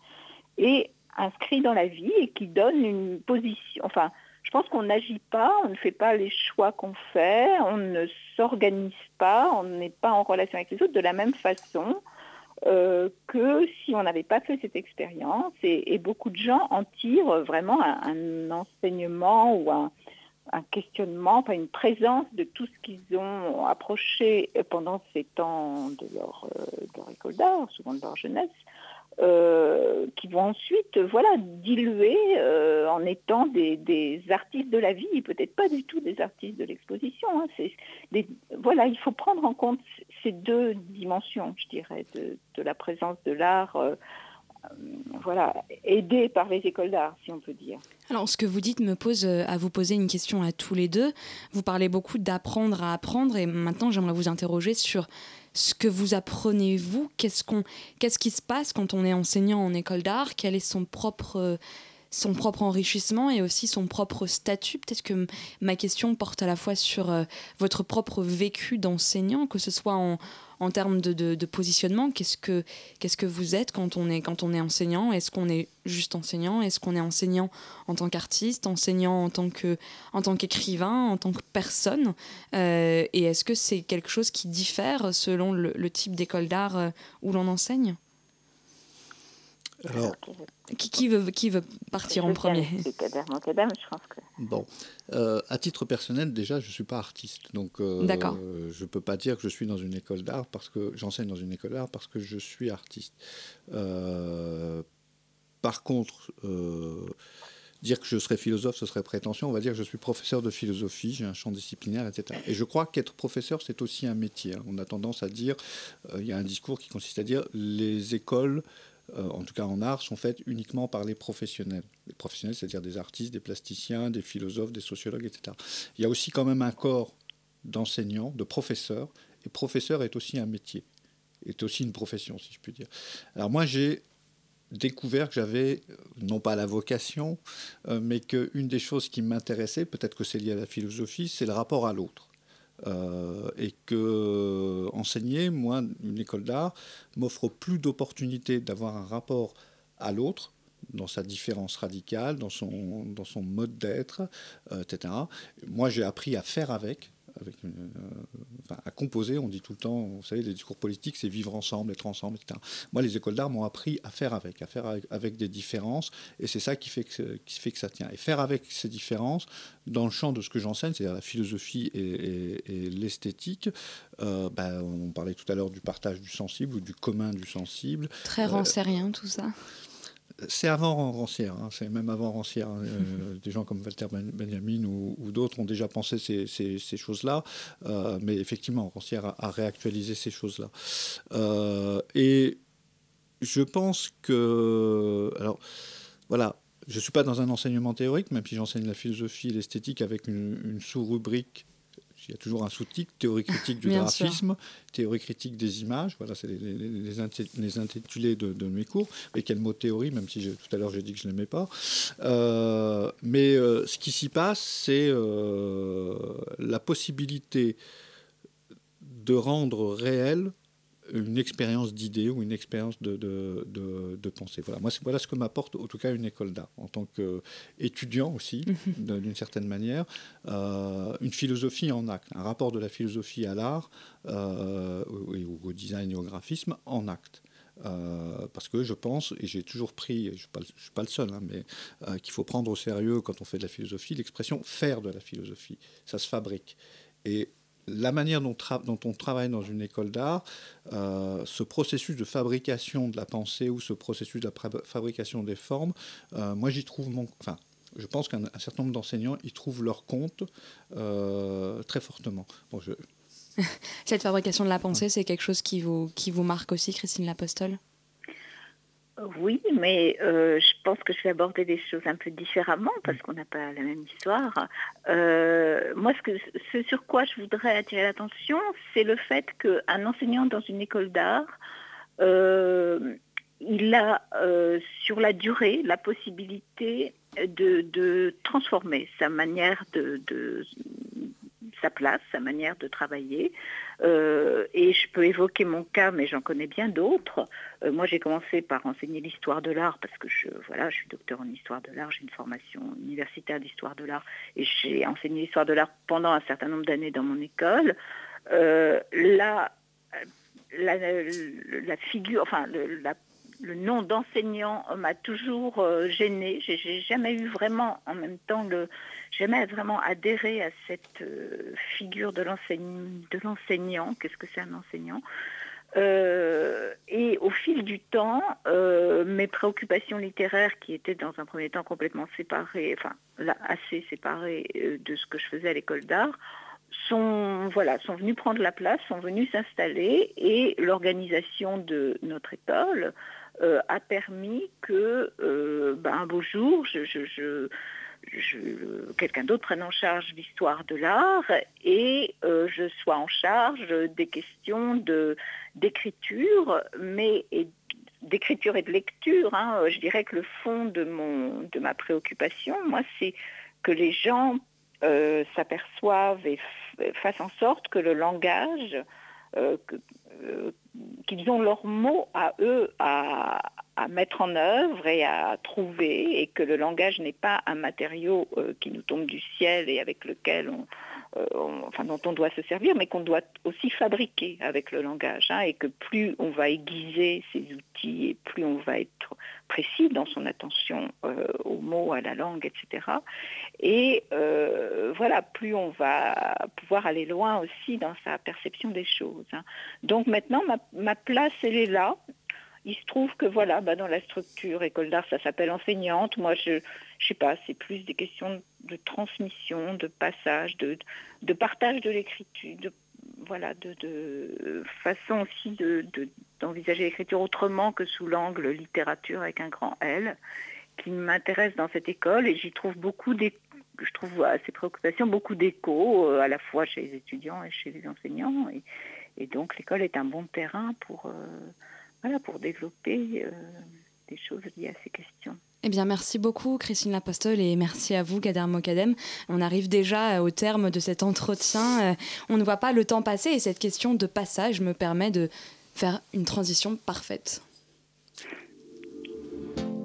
D: est inscrit dans la vie et qui donne une position. Enfin, je pense qu'on n'agit pas, on ne fait pas les choix qu'on fait, on ne s'organise pas, on n'est pas en relation avec les autres de la même façon euh, que si on n'avait pas fait cette expérience. Et, beaucoup de gens en tirent vraiment un enseignement ou un, un questionnement, pas une présence de tout ce qu'ils ont approché pendant ces temps de leur, de école d'art, souvent de leur jeunesse, euh, qui vont ensuite voilà, diluer euh, en étant des, artistes de la vie, peut-être pas du tout des artistes de l'exposition. Hein. voilà, il faut prendre en compte ces deux dimensions, je dirais, de, de la présence de l'art euh, voilà, aidé par les écoles d'art, si on peut dire.
A: Alors, ce que vous dites me pose euh, à vous poser une question à tous les deux. Vous parlez beaucoup d'apprendre à apprendre, et maintenant, j'aimerais vous interroger sur ce que vous apprenez vous. Qu'est-ce qu'on, qu'est-ce qui se passe quand on est enseignant en école d'art? Quel est son propre son propre enrichissement et aussi son propre statut? Peut-être que ma question porte à la fois sur euh, votre propre vécu d'enseignant, que ce soit en, en termes de, positionnement, qu'est-ce que, qu'est-ce que vous êtes quand on est, quand on est enseignant? Est-ce qu'on est juste enseignant? Est-ce qu'on est enseignant en tant qu'artiste, enseignant en tant, que, en tant qu'écrivain, en tant que personne? Euh, Et est-ce que c'est quelque chose qui diffère selon le, type d'école d'art euh, où l'on enseigne?
F: Alors,
A: qui, veut, qui veut partir en premier
F: Bon, euh, à titre personnel, déjà, je ne suis pas artiste. Donc, euh, je ne peux pas dire que je suis dans une école d'art parce que j'enseigne dans une école d'art parce que je suis artiste. Euh, par contre, dire que je serais philosophe, ce serait prétention. On va dire que je suis professeur de philosophie, j'ai un champ disciplinaire, etc. Et je crois qu'être professeur, c'est aussi un métier. Hein. On a tendance à dire, il y a un discours qui consiste à dire les écoles en tout cas en art, sont faites uniquement par les professionnels. Les professionnels, c'est-à-dire des artistes, des plasticiens, des philosophes, des sociologues, etc. Il y a aussi quand même un corps d'enseignants, de professeurs, et professeur est aussi un métier, est aussi une profession, si je puis dire. Alors moi, j'ai découvert que j'avais, non pas la vocation, euh, mais qu'une des choses qui m'intéressait, peut-être que c'est lié à la philosophie, c'est le rapport à l'autre. Euh, et que enseigner, moi, une école d'art, m'offre plus d'opportunités d'avoir un rapport à l'autre dans sa différence radicale, dans son, dans son mode d'être, euh, etc. Moi, j'ai appris à faire avec, avec euh, à composer. On dit tout le temps, vous savez, les discours politiques, c'est vivre ensemble, être ensemble, etc. Moi, les écoles d'art m'ont appris à faire avec, à faire avec, des différences, et c'est ça qui fait, que, qui fait que ça tient. Et faire avec ces différences, dans le champ de ce que j'enseigne, c'est-à-dire la philosophie et, l'esthétique, euh, ben, on parlait tout à l'heure du partage du sensible ou du commun du sensible.
A: Très rancérien, tout ça
F: c'est avant Rancière, hein, c'est même avant Rancière. Hein, euh, des gens comme Walter ben-, Benjamin ou, d'autres ont déjà pensé ces, choses-là, euh, mais effectivement, Rancière a, réactualisé ces choses-là. Euh, et je pense que. Alors, voilà, je ne suis pas dans un enseignement théorique, même si j'enseigne la philosophie et l'esthétique avec une sous-rubrique il y a toujours un sous-titre, théorie critique du graphisme, théorie critique des images, voilà, c'est les, intitulés de, mes cours. Et quel mot théorie, même si tout à l'heure j'ai dit que je ne l'aimais pas. Euh, mais euh, ce qui s'y passe, c'est euh, la possibilité de rendre réel une expérience d'idée ou une expérience de, de, pensée. Voilà, moi, voilà ce que m'apporte en tout cas une école d'art, en tant qu'étudiant aussi, mhm. d'une certaine manière, euh, une philosophie en acte, un rapport de la philosophie à l'art, euh, au, design et au graphisme en acte. Euh, parce que je pense, et j'ai toujours pris, je ne suis, suis, pas le seul, hein, mais qu'il faut prendre au sérieux quand on fait de la philosophie l'expression faire de la philosophie. Ça se fabrique. Et la manière dont, on travaille dans une école d'art, euh, ce processus de fabrication de la pensée ou ce processus de fabrication des formes, euh, moi j'y trouve mon... Enfin, je pense qu'un certain nombre d'enseignants y trouvent leur compte euh, très fortement.
A: Cette fabrication de la pensée, c'est quelque chose qui vous, qui vous marque aussi, Christine Lapostole
D: Oui, mais euh, je pense que je vais aborder des choses un peu différemment parce qu'on n'a pas la même histoire. Euh, moi, ce, que, ce sur quoi je voudrais attirer l'attention, c'est le fait qu'un enseignant dans une école d'art, euh, il a sur la durée la possibilité de, transformer sa manière de, sa place, sa manière de travailler. Euh, et je peux évoquer mon cas, mais j'en connais bien d'autres. Euh, moi, j'ai commencé par enseigner l'histoire de l'art parce que je, voilà, je suis docteur en histoire de l'art, j'ai une formation universitaire d'histoire de l'art et j'ai enseigné l'histoire de l'art pendant un certain nombre d'années dans mon école. Euh, la, la, figure, enfin, la le nom d'enseignant m'a toujours euh, gênée. J'ai jamais eu vraiment, en même temps, le, jamais vraiment adhéré à cette euh, figure de l'enseignant. Qu'est-ce que c'est un enseignant? Euh, et au fil du temps, mes préoccupations littéraires, qui étaient dans un premier temps complètement séparées, enfin assez séparées de ce que je faisais à l'école d'art, sont, voilà, sont venus prendre la place, sont venus s'installer et l'organisation de notre école euh, a permis que euh, ben, un beau jour, quelqu'un d'autre prenne en charge l'histoire de l'art et euh, je sois en charge des questions d'écriture, mais d'écriture et de lecture. Hein. Je dirais que le fond de, mon, de ma préoccupation, moi, c'est que les gens s'aperçoivent et fassent en sorte que le langage euh, qu'ils ont leurs mots à eux à, mettre en œuvre et à trouver, et que le langage n'est pas un matériau euh, qui nous tombe du ciel et avec lequel on, euh, enfin, dont on doit se servir, mais qu'on doit aussi fabriquer avec le langage, hein, et que plus on va aiguiser ces outils, et plus on va être précis dans son attention euh, aux mots, à la langue, etc. Et euh, voilà, plus on va pouvoir aller loin aussi dans sa perception des choses. Hein. Donc maintenant, ma, place, elle est là. Il se trouve que voilà, bah, dans la structure école d'art, ça s'appelle enseignante. Moi, je, je sais pas, c'est plus des questions de transmission, de passage, de, de partage de l'écriture, de, voilà, de, façon aussi d'envisager l'écriture autrement que sous l'angle littérature avec un grand L, qui m'intéresse dans cette école et j'y trouve beaucoup je trouve à ces préoccupations beaucoup d'écho, euh, à la fois chez les étudiants et chez les enseignants. Et, donc l'école est un bon terrain pour, euh, voilà, pour développer euh, des choses liées à ces questions.
A: Eh bien, merci beaucoup, Christine Lapostole, et merci à vous, Kader Mokadem. On arrive déjà au terme de cet entretien. Euh, on ne voit pas le temps passer, et cette question de passage me permet de faire une transition parfaite.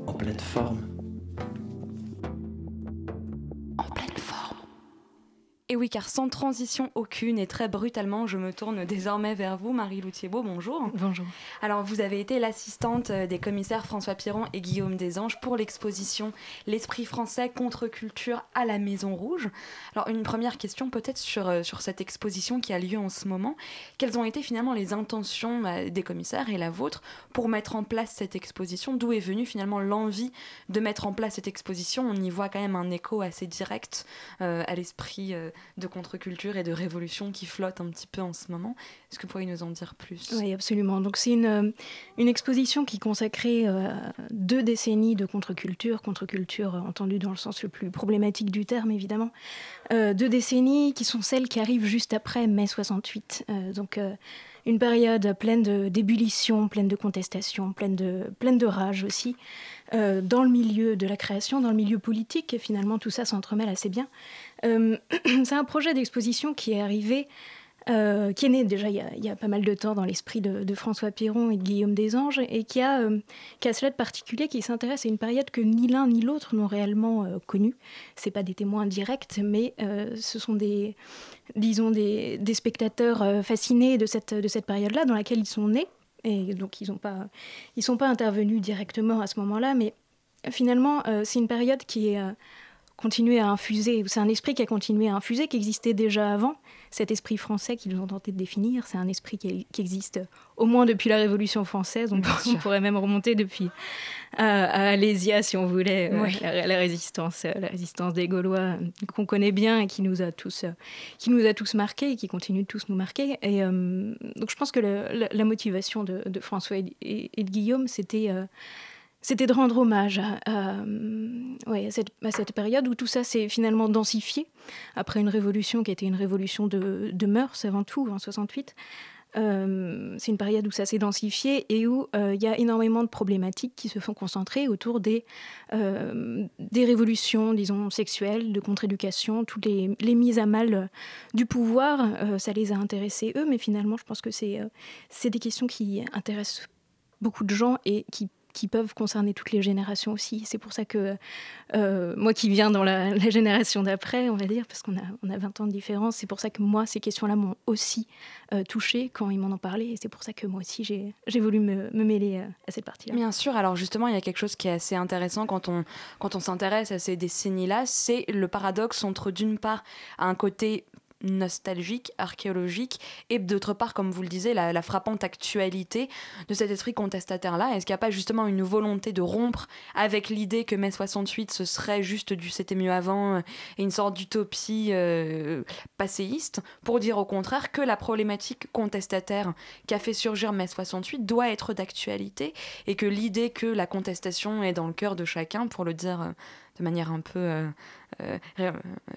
E: En pleine forme.
A: Et oui, car sans transition aucune et très brutalement, je me tourne désormais vers vous, Marie Loutier-Beau. Bonjour.
G: Bonjour.
A: Alors, vous avez été l'assistante euh, des commissaires François Piron et Guillaume Desanges pour l'exposition L'esprit français contre culture à la Maison Rouge. Alors, une première question peut-être sur, euh, sur cette exposition qui a lieu en ce moment. Quelles ont été finalement les intentions euh, des commissaires et la vôtre pour mettre en place cette exposition? D'où est venue finalement l'envie de mettre en place cette exposition? On y voit quand même un écho assez direct à l'esprit de contre-culture et de révolution qui flotte un petit peu en ce moment. Est-ce que vous pourriez nous en dire plus?
G: Oui, absolument. Donc c'est une, euh, une exposition qui consacrait euh, deux décennies de contre-culture, contre-culture euh, entendue dans le sens le plus problématique du terme évidemment, deux décennies qui sont celles qui arrivent juste après mai 68. donc une période pleine d'ébullition, pleine de contestation, pleine de, pleine de rage aussi, euh, dans le milieu de la création, dans le milieu politique, et finalement tout ça s'entremêle assez bien. Euh, c'est un projet d'exposition qui est arrivé euh, qui est né déjà il y, a, pas mal de temps dans l'esprit de, François Piron et de Guillaume Desanges, et qui a, euh, qui a cela de particulier, qui s'intéresse à une période que ni l'un ni l'autre n'ont réellement connue. Ce pas des témoins directs, mais ce sont des, disons, des, spectateurs fascinés de cette, de cette période-là, dans laquelle ils sont nés, et donc ils ne sont pas intervenus directement à ce moment-là, mais finalement, c'est une période qui est continué à infuser, c'est un esprit qui a continué à infuser, qui existait déjà avant. Cet esprit français qu'ils ont tenté de définir, c'est un esprit qui, existe au moins depuis la Révolution française. On, pourrait même remonter depuis à, Alésia, si on voulait, euh, la, résistance, euh, la résistance des Gaulois euh, qu'on connaît bien et qui nous a tous, qui nous a tous marqués et qui continue de tous nous marquer. Et donc je pense que la, motivation de, François et, de Guillaume, c'était c'était de rendre hommage cette, à, cette, période où tout ça s'est finalement densifié après une révolution qui était une révolution de, mœurs avant tout en 68. Euh, c'est une période où ça s'est densifié et où euh, il y a énormément de problématiques qui se font concentrer autour des, euh, des révolutions, disons, sexuelles, de contre-éducation, toutes les, les, mises à mal du pouvoir. ça les a intéressés, eux, mais finalement, je pense que c'est des questions qui intéressent beaucoup de gens et qui qui peuvent concerner toutes les générations aussi. C'est pour ça que euh, moi qui viens dans la, génération d'après, on va dire, parce qu'on a, on a 20 ans de différence, c'est pour ça que moi, ces questions-là m'ont aussi euh, touchée quand ils m'en ont parlé. Et c'est pour ça que moi aussi, j'ai, j'ai voulu me, mêler euh, à cette partie-là.
A: Bien sûr, alors justement, il y a quelque chose qui est assez intéressant quand on, quand on s'intéresse à ces décennies-là, c'est le paradoxe entre d'une part un côté nostalgique, archéologique, et d'autre part, comme vous le disiez, la, frappante actualité de cet esprit contestataire-là. Est-ce qu'il n'y a pas justement une volonté de rompre avec l'idée que mai 68, ce serait juste du c'était mieux avant, euh, et une sorte d'utopie euh, passéiste, pour dire au contraire que la problématique contestataire qui a fait surgir mai 68 doit être d'actualité, et que l'idée que la contestation est dans le cœur de chacun, pour le dire... Euh, de manière un peu euh, euh, euh,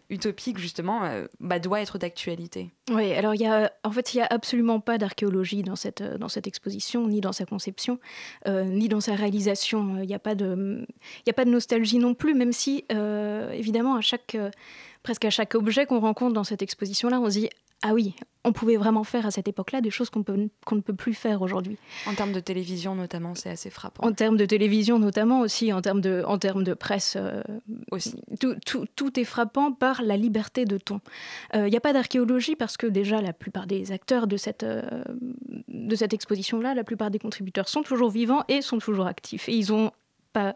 A: utopique justement, bah, doit être d'actualité.
G: Oui, alors il y a, en fait, il n'y a absolument pas d'archéologie dans cette, dans cette exposition, ni dans sa conception, ni dans sa réalisation. Il n'y a, pas de, a pas de nostalgie non plus, même si, évidemment, à chaque, presque à chaque objet qu'on rencontre dans cette exposition-là, on se dit ah oui, on pouvait vraiment faire à cette époque-là des choses qu'on ne peut plus faire aujourd'hui.
A: En termes de télévision notamment, c'est assez frappant.
G: En termes de télévision notamment aussi, en termes de, en termes de presse euh, aussi. Tout, tout, est frappant par la liberté de ton. Il euh, n'y a pas d'archéologie parce que déjà la plupart des acteurs de cette, euh, de cette exposition-là, la plupart des contributeurs sont toujours vivants et sont toujours actifs. Et ils ont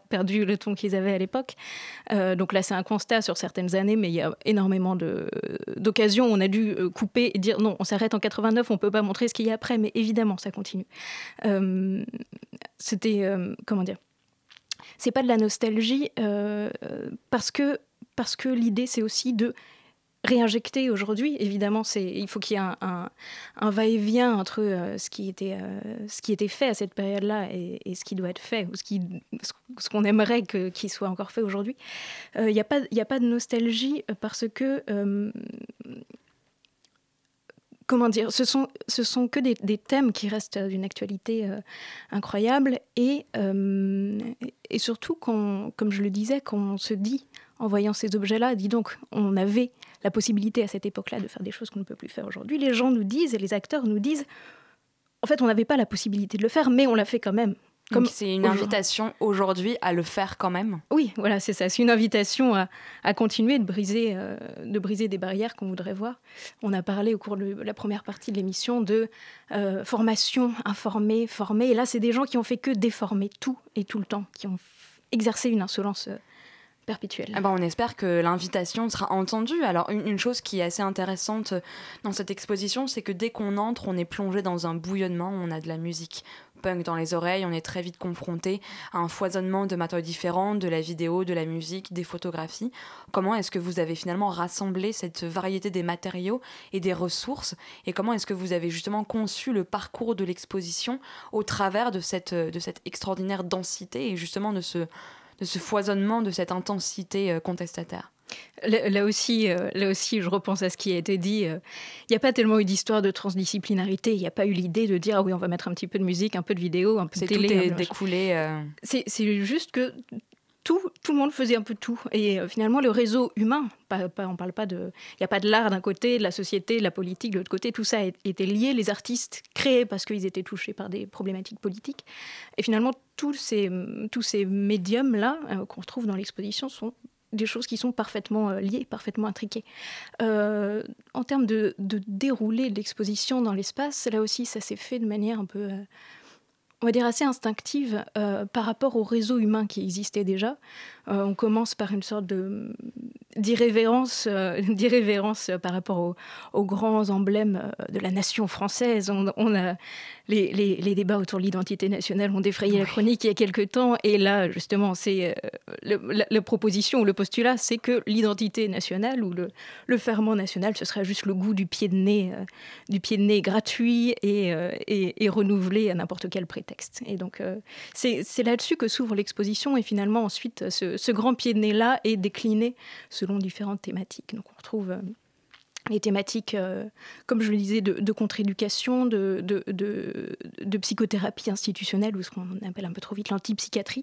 G: perdu le ton qu'ils avaient à l'époque. Euh, donc là, c'est un constat sur certaines années, mais il y a énormément d'occasions où on a dû euh, couper et dire non, on s'arrête en 89, on peut pas montrer ce qu'il y a après, mais évidemment, ça continue. Euh, c'était, comment dire C'est pas de la nostalgie, parce que, parce que l'idée, c'est aussi de réinjecter aujourd'hui. Évidemment, c'est, il faut qu'il y ait un, va-et-vient entre euh, ce, qui était, euh, ce qui était fait à cette période-là et, ce qui doit être fait, ou ce, qui, ce qu'on aimerait que, qu'il soit encore fait aujourd'hui. Il euh, n'y a, pas, a pas de nostalgie parce que comment dire, ce sont, ce sont que des, des thèmes qui restent d'une actualité incroyable et, et surtout, quand, comme je le disais, qu'on se dit en voyant ces objets-là, dis donc, on avait la possibilité à cette époque-là de faire des choses qu'on ne peut plus faire aujourd'hui. Les gens nous disent et les acteurs nous disent, en fait, on n'avait pas la possibilité de le faire, mais on l'a fait quand même.
A: Comme c'est une invitation aujourd'hui à le faire quand même.
G: Oui, voilà, c'est ça. C'est une invitation à, continuer de briser, euh, de briser des barrières qu'on voudrait voir. On a parlé au cours de la première partie de l'émission de euh, formation, informer, former. Et là, c'est des gens qui ont fait que déformer tout et tout le temps, qui ont exercé une insolence. Euh,
A: Ah bah, on espère que l'invitation sera entendue. Alors une, chose qui est assez intéressante dans cette exposition, c'est que dès qu'on entre, on est plongé dans un bouillonnement, on a de la musique punk dans les oreilles, on est très vite confronté à un foisonnement de matériaux différents, de la vidéo, de la musique, des photographies. Comment est-ce que vous avez finalement rassemblé cette variété des matériaux et des ressources? Et comment est-ce que vous avez justement conçu le parcours de l'exposition au travers de cette, de cette extraordinaire densité et justement de ce de ce foisonnement, de cette intensité euh, contestataire.
G: Là, aussi, euh, là aussi, je repense à ce qui a été dit. Euh, il n'y a pas tellement eu d'histoire de transdisciplinarité. Il n'y a pas eu l'idée de dire ah oui, on va mettre un petit peu de musique, un peu de vidéo, un peu de télé.
A: Tout est découlé.
G: C'est juste que tout, tout le monde faisait un peu tout. Et euh, finalement, le réseau humain, pas, on parle pas de. Il n'y a pas de l'art d'un côté, de la société, de la politique de l'autre côté, tout ça était lié. Les artistes créés parce qu'ils étaient touchés par des problématiques politiques. Et finalement, tous ces, tous ces médiums-là euh, qu'on retrouve dans l'exposition sont des choses qui sont parfaitement euh, liées, parfaitement intriquées. en termes de, de déroulé de l'exposition dans l'espace, là aussi, ça s'est fait de manière un peu on va dire, assez instinctive euh, par rapport au réseau humain qui existait déjà. Euh, on commence par une sorte d'irrévérence, euh, d'irrévérence par rapport aux, grands emblèmes de la nation française. Les, les, débats autour de l'identité nationale ont défrayé la chronique il y a quelques temps. Et là, justement, c'est la, proposition ou le postulat, c'est que l'identité nationale ou le, le ferment national, ce serait juste le goût du pied de nez, du pied de nez gratuit et, et, renouvelé à n'importe quel prétexte. Et donc, c'est là-dessus que s'ouvre l'exposition. Et finalement, ensuite, ce, ce grand pied de nez-là est décliné selon différentes thématiques. Donc, on retrouve les thématiques, euh, comme je le disais, de, contre-éducation, de, psychothérapie institutionnelle, ou ce qu'on appelle un peu trop vite l'antipsychiatrie,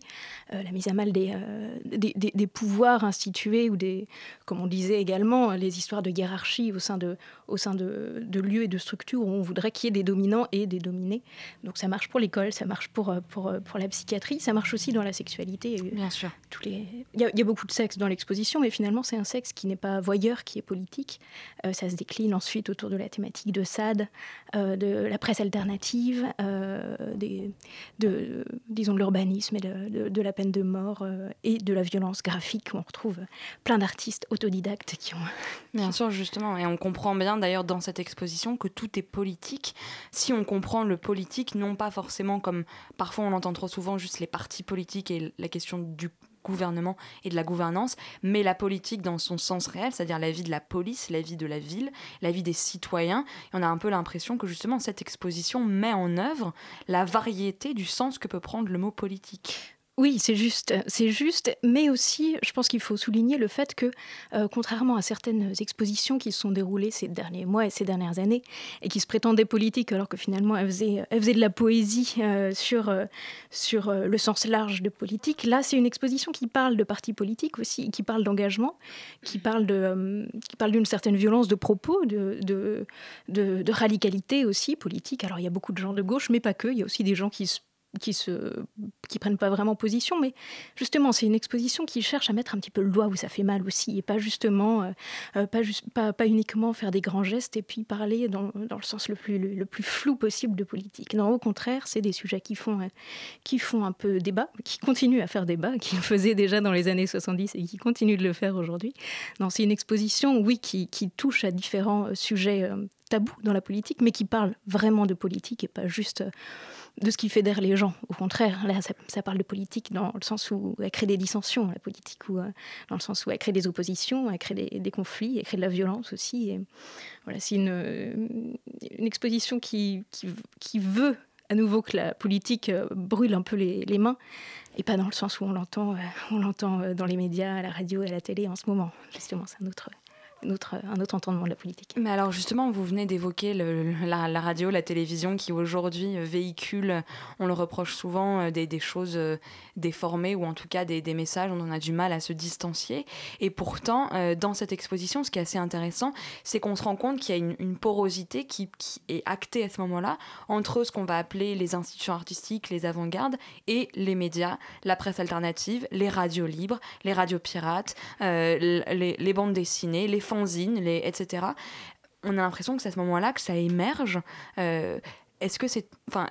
G: euh, la mise à mal euh, des, des, pouvoirs institués, ou des, comme on disait également, les histoires de hiérarchie au sein de, au sein de, lieux et de structures où on voudrait qu'il y ait des dominants et des dominés. Donc ça marche pour l'école, ça marche pour, pour, pour la psychiatrie, ça marche aussi dans la sexualité.
A: Bien sûr.
G: Il, y a, beaucoup de sexe dans l'exposition, mais finalement c'est un sexe qui n'est pas voyeur, qui est politique. Euh, ça se décline ensuite autour de la thématique de SAD, euh, de la presse alternative, euh, des, de, disons de l'urbanisme et de, la peine de mort et de la violence graphique. On retrouve plein d'artistes autodidactes qui ont...
A: Bien sûr, justement, et on comprend bien d'ailleurs dans cette exposition que tout est politique. Si on comprend le politique, non pas forcément comme parfois on entend trop souvent juste les partis politiques et la question du gouvernement et de la gouvernance, mais la politique dans son sens réel, c'est-à-dire la vie de la police, la vie de la ville, la vie des citoyens. Et on a un peu l'impression que justement cette exposition met en œuvre la variété du sens que peut prendre le mot politique.
G: Oui, c'est juste, c'est juste, mais aussi, je pense qu'il faut souligner le fait que, euh, contrairement à certaines expositions qui se sont déroulées ces derniers mois et ces dernières années, et qui se prétendaient politiques alors que finalement elles faisaient, de la poésie euh, sur, euh, sur le sens large de politique, là c'est une exposition qui parle de partis politiques aussi, qui parle d'engagement, qui parle de, qui parle d'une certaine violence de propos, de, de, de, de radicalité aussi politique. Alors il y a beaucoup de gens de gauche, mais pas que. Il y a aussi des gens qui se qui se prennent pas vraiment position mais justement c'est une exposition qui cherche à mettre un petit peu le doigt où ça fait mal aussi et pas justement euh, euh, pas uniquement faire des grands gestes et puis parler dans, le sens le plus le, flou possible de politique. Non au contraire c'est des sujets qui font euh, qui font un peu débat qui continuent à faire débat qui faisaient déjà dans les années 70 et qui continuent de le faire aujourd'hui. Non c'est une exposition oui qui touche à différents sujets tabous dans la politique mais qui parle vraiment de politique et pas juste de ce qui fédère les gens. Au contraire, là, ça, parle de politique dans le sens où elle crée des dissensions, la politique, ou euh, dans le sens où elle crée des oppositions, elle crée des, conflits, elle crée de la violence aussi. Voilà, c'est une, exposition qui, veut à nouveau que la politique euh, brûle un peu les, les mains, et pas dans le sens où on l'entend, euh, on l'entend dans les médias, à la radio et à la télé en ce moment. Justement, c'est un autre autre, un autre entendement de la politique.
A: Mais alors justement, vous venez d'évoquer la, radio, la télévision qui aujourd'hui euh, véhicule, on le reproche souvent, euh, des, choses euh, déformées ou en tout cas des, messages, on en a du mal à se distancier. Et pourtant, dans cette exposition, ce qui est assez intéressant, c'est qu'on se rend compte qu'il y a une, porosité qui, qui, est actée à ce moment-là entre ce qu'on va appeler les institutions artistiques, les avant-gardes et les médias, la presse alternative, les radios libres, les radios pirates, les, les bandes dessinées, les fanzines, etc. On a l'impression que c'est à ce moment-là que ça émerge. Euh, est-ce que c'est. Enfin,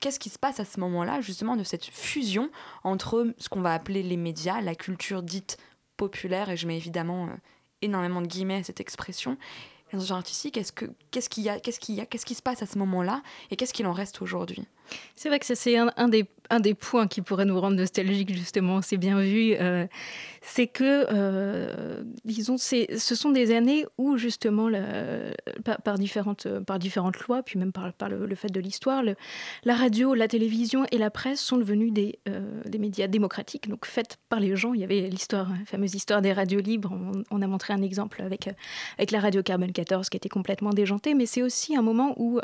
A: qu'est-ce qui se passe à ce moment-là, justement, de cette fusion entre ce qu'on va appeler les médias, la culture dite populaire, et je mets évidemment euh, énormément de guillemets à cette expression, les artistique, qu'est-ce qu'il qu'est-ce qu'il y a, qu'est-ce qu'il y a, qu'est-ce qui se passe à ce moment-là, et qu'est-ce qu'il en reste aujourd'hui?
G: C'est vrai que c'est un, des, points qui pourrait nous rendre nostalgiques, justement, c'est bien vu, euh, c'est que, euh, disons, ce sont des années où, justement, par, différentes, par différentes lois, puis même par, le, fait de l'histoire, la radio, la télévision et la presse sont devenus des, euh, médias démocratiques, donc faites par les gens. Il y avait l'histoire, la fameuse histoire des radios libres, on, a montré un exemple avec, avec la radio Carbone 14 qui était complètement déjantée, mais c'est aussi un moment où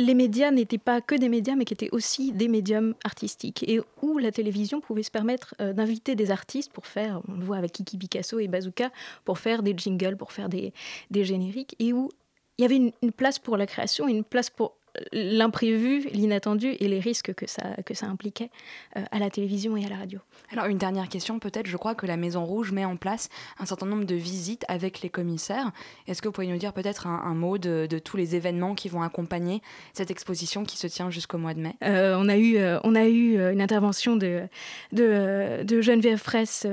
G: les médias n'étaient pas que des médias, mais qui étaient aussi des médiums artistiques, et où la télévision pouvait se permettre euh, d'inviter des artistes pour faire, on le voit avec Kiki Picasso et Bazooka, pour faire des jingles, pour faire des, génériques, et où il y avait une, une place pour la création, une place pour l'imprévu, l'inattendu et les risques que ça, que ça impliquait euh, à la télévision et à la radio.
A: Alors une dernière question peut-être, je crois que la Maison Rouge met en place un certain nombre de visites avec les commissaires. Est-ce que vous pouvez nous dire peut-être un, mot de, tous les événements qui vont accompagner cette exposition qui se tient jusqu'au mois de mai?
G: Euh, on, a eu, euh, on a eu une intervention de, de, de Geneviève Fraisse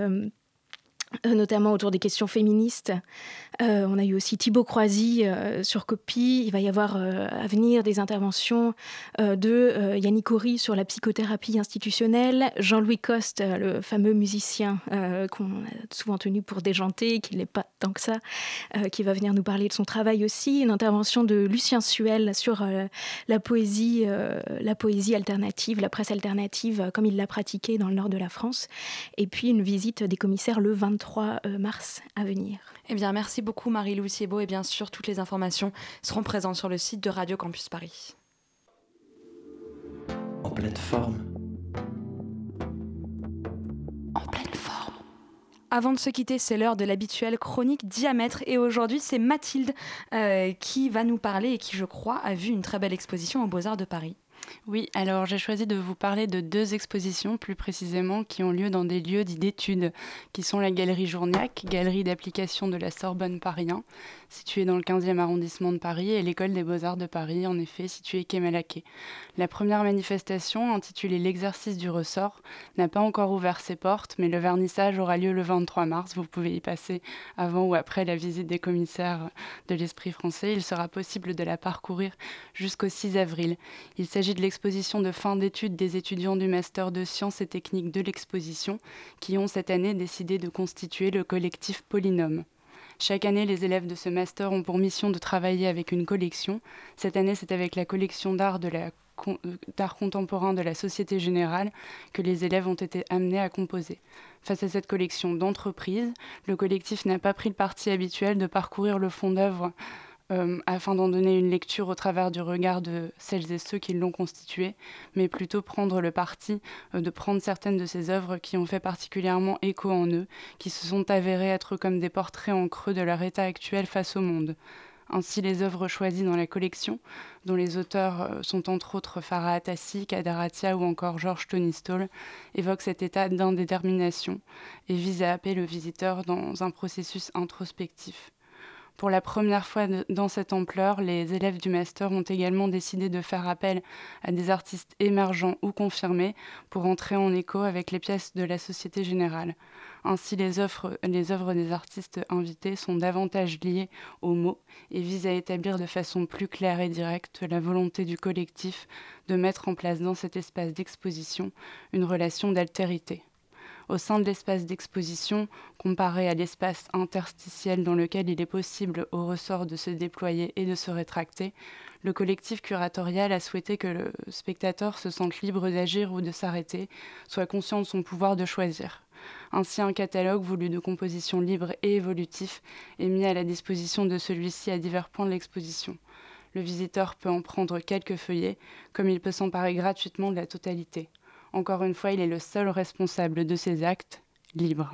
G: notamment autour des questions féministes. Euh, on a eu aussi Thibaut Croisy euh, sur copie. Il va y avoir à venir des interventions de Yannick Horry sur la psychothérapie institutionnelle, Jean-Louis Coste, le fameux musicien qu'on a souvent tenu pour déjanter, qui n'est pas tant que ça, qui va venir nous parler de son travail aussi. Une intervention de Lucien Suel sur la poésie, la poésie alternative, la presse alternative, comme il l'a pratiquée dans le nord de la France. Et puis une visite des commissaires le 23 3 euh, mars à venir.
A: Eh bien, merci beaucoup Marie-Lou Thiebaud et bien sûr, toutes les informations seront présentes sur le site de Radio Campus Paris.
E: En pleine forme.
A: En pleine forme. Avant de se quitter, c'est l'heure de l'habituelle chronique diamètre. Et aujourd'hui, c'est Mathilde euh, qui va nous parler et qui, je crois, a vu une très belle exposition aux Beaux-Arts de Paris.
H: Oui, alors j'ai choisi de vous parler de deux expositions plus précisément qui ont lieu dans des lieux dits d'études, qui sont la Galerie Journiac, galerie d'application de la Sorbonne Paris 1, située dans le 15e arrondissement de Paris, et l'École des Beaux-Arts de Paris, en effet, située quai Malaquais. La première manifestation, intitulée L'exercice du ressort, n'a pas encore ouvert ses portes, mais le vernissage aura lieu le 23 mars. Vous pouvez y passer avant ou après la visite des commissaires de l'Esprit français. Il sera possible de la parcourir jusqu'au 6 avril. Il s'agit de l'exposition de fin d'études des étudiants du Master de sciences et techniques de l'exposition qui ont cette année décidé de constituer le collectif Polynôme. Chaque année, les élèves de ce master ont pour mission de travailler avec une collection. Cette année, c'est avec la collection euh, d'art contemporain de la Société Générale que les élèves ont été amenés à composer. Face à cette collection d'entreprises, le collectif n'a pas pris le parti habituel de parcourir le fond d'œuvre euh, afin d'en donner une lecture au travers du regard de celles et ceux qui l'ont constitué, mais plutôt prendre le parti euh, de prendre certaines de ces œuvres qui ont fait particulièrement écho en eux, qui se sont avérées être comme des portraits en creux de leur état actuel face au monde. Ainsi, les œuvres choisies dans la collection, dont les auteurs euh, sont entre autres Farah Atassi, Kadaratia ou encore Georges Tony Stoll, évoquent cet état d'indétermination et visent à appeler le visiteur dans un processus introspectif. Pour la première fois dans cette ampleur, les élèves du master ont également décidé de faire appel à des artistes émergents ou confirmés pour entrer en écho avec les pièces de la Société Générale. Ainsi, les œuvres, les œuvres des artistes invités sont davantage liées aux mots et visent à établir de façon plus claire et directe la volonté du collectif de mettre en place dans cet espace d'exposition une relation d'altérité au sein de l'espace d'exposition, comparé à l'espace interstitiel dans lequel il est possible au ressort de se déployer et de se rétracter, le collectif curatorial a souhaité que le spectateur se sente libre d'agir ou de s'arrêter, soit conscient de son pouvoir de choisir. Ainsi, un catalogue voulu de composition libre et évolutif est mis à la disposition de celui-ci à divers points de l'exposition. Le visiteur peut en prendre quelques feuillets, comme il peut s'emparer gratuitement de la totalité. Encore une fois, il est le seul responsable de ses actes, libre.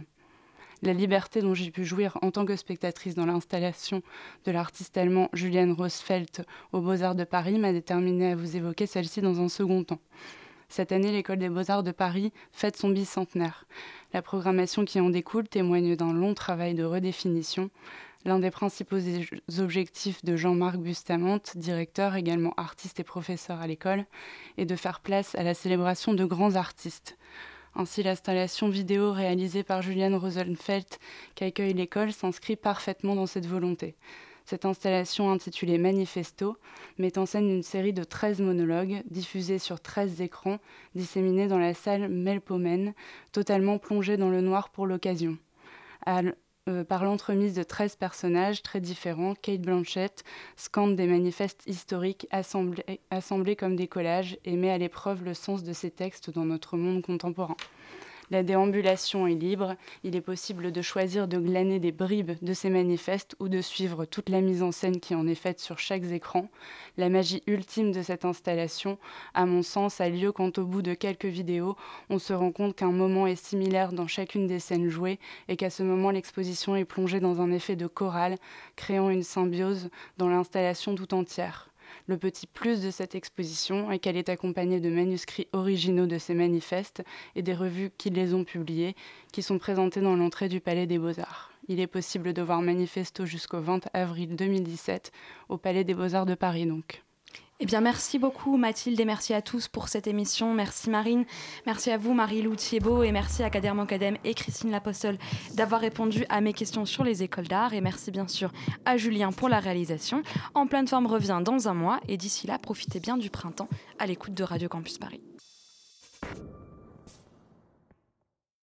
H: La liberté dont j'ai pu jouir en tant que spectatrice dans l'installation de l'artiste allemand Julian Rosfeld aux Beaux-Arts de Paris m'a déterminée à vous évoquer celle-ci dans un second temps. Cette année, l'École des Beaux-Arts de Paris fête son bicentenaire. La programmation qui en découle témoigne d'un long travail de redéfinition, L'un des principaux objectifs de Jean-Marc Bustamante, directeur, également artiste et professeur à l'école, est de faire place à la célébration de grands artistes. Ainsi, l'installation vidéo réalisée par Juliane Rosenfeld qu'accueille l'école s'inscrit parfaitement dans cette volonté. Cette installation intitulée Manifesto met en scène une série de 13 monologues diffusés sur 13 écrans disséminés dans la salle Melpomen, totalement plongée dans le noir pour l'occasion. Euh, par l'entremise de 13 personnages très différents, Kate Blanchett scande des manifestes historiques assemblés, assemblés comme des collages et met à l'épreuve le sens de ces textes dans notre monde contemporain. La déambulation est libre, il est possible de choisir de glaner des bribes de ces manifestes ou de suivre toute la mise en scène qui en est faite sur chaque écran. La magie ultime de cette installation, à mon sens, a lieu quand au bout de quelques vidéos, on se rend compte qu'un moment est similaire dans chacune des scènes jouées et qu'à ce moment l'exposition est plongée dans un effet de chorale, créant une symbiose dans l'installation tout entière. Le petit plus de cette exposition est qu'elle est accompagnée de manuscrits originaux de ces manifestes et des revues qui les ont publiés, qui sont présentés dans l'entrée du Palais des Beaux-Arts. Il est possible de voir Manifesto jusqu'au 20 avril 2017 au Palais des Beaux-Arts de Paris donc.
A: Eh bien, merci beaucoup Mathilde et merci à tous pour cette émission. Merci Marine, merci à vous Marie-Lou Thiebaud et merci à Kader Monkadem et Christine Lapostole d'avoir répondu à mes questions sur les écoles d'art et merci bien sûr à Julien pour la réalisation. En pleine forme revient dans un mois et d'ici là, profitez bien du printemps à l'écoute de Radio Campus Paris.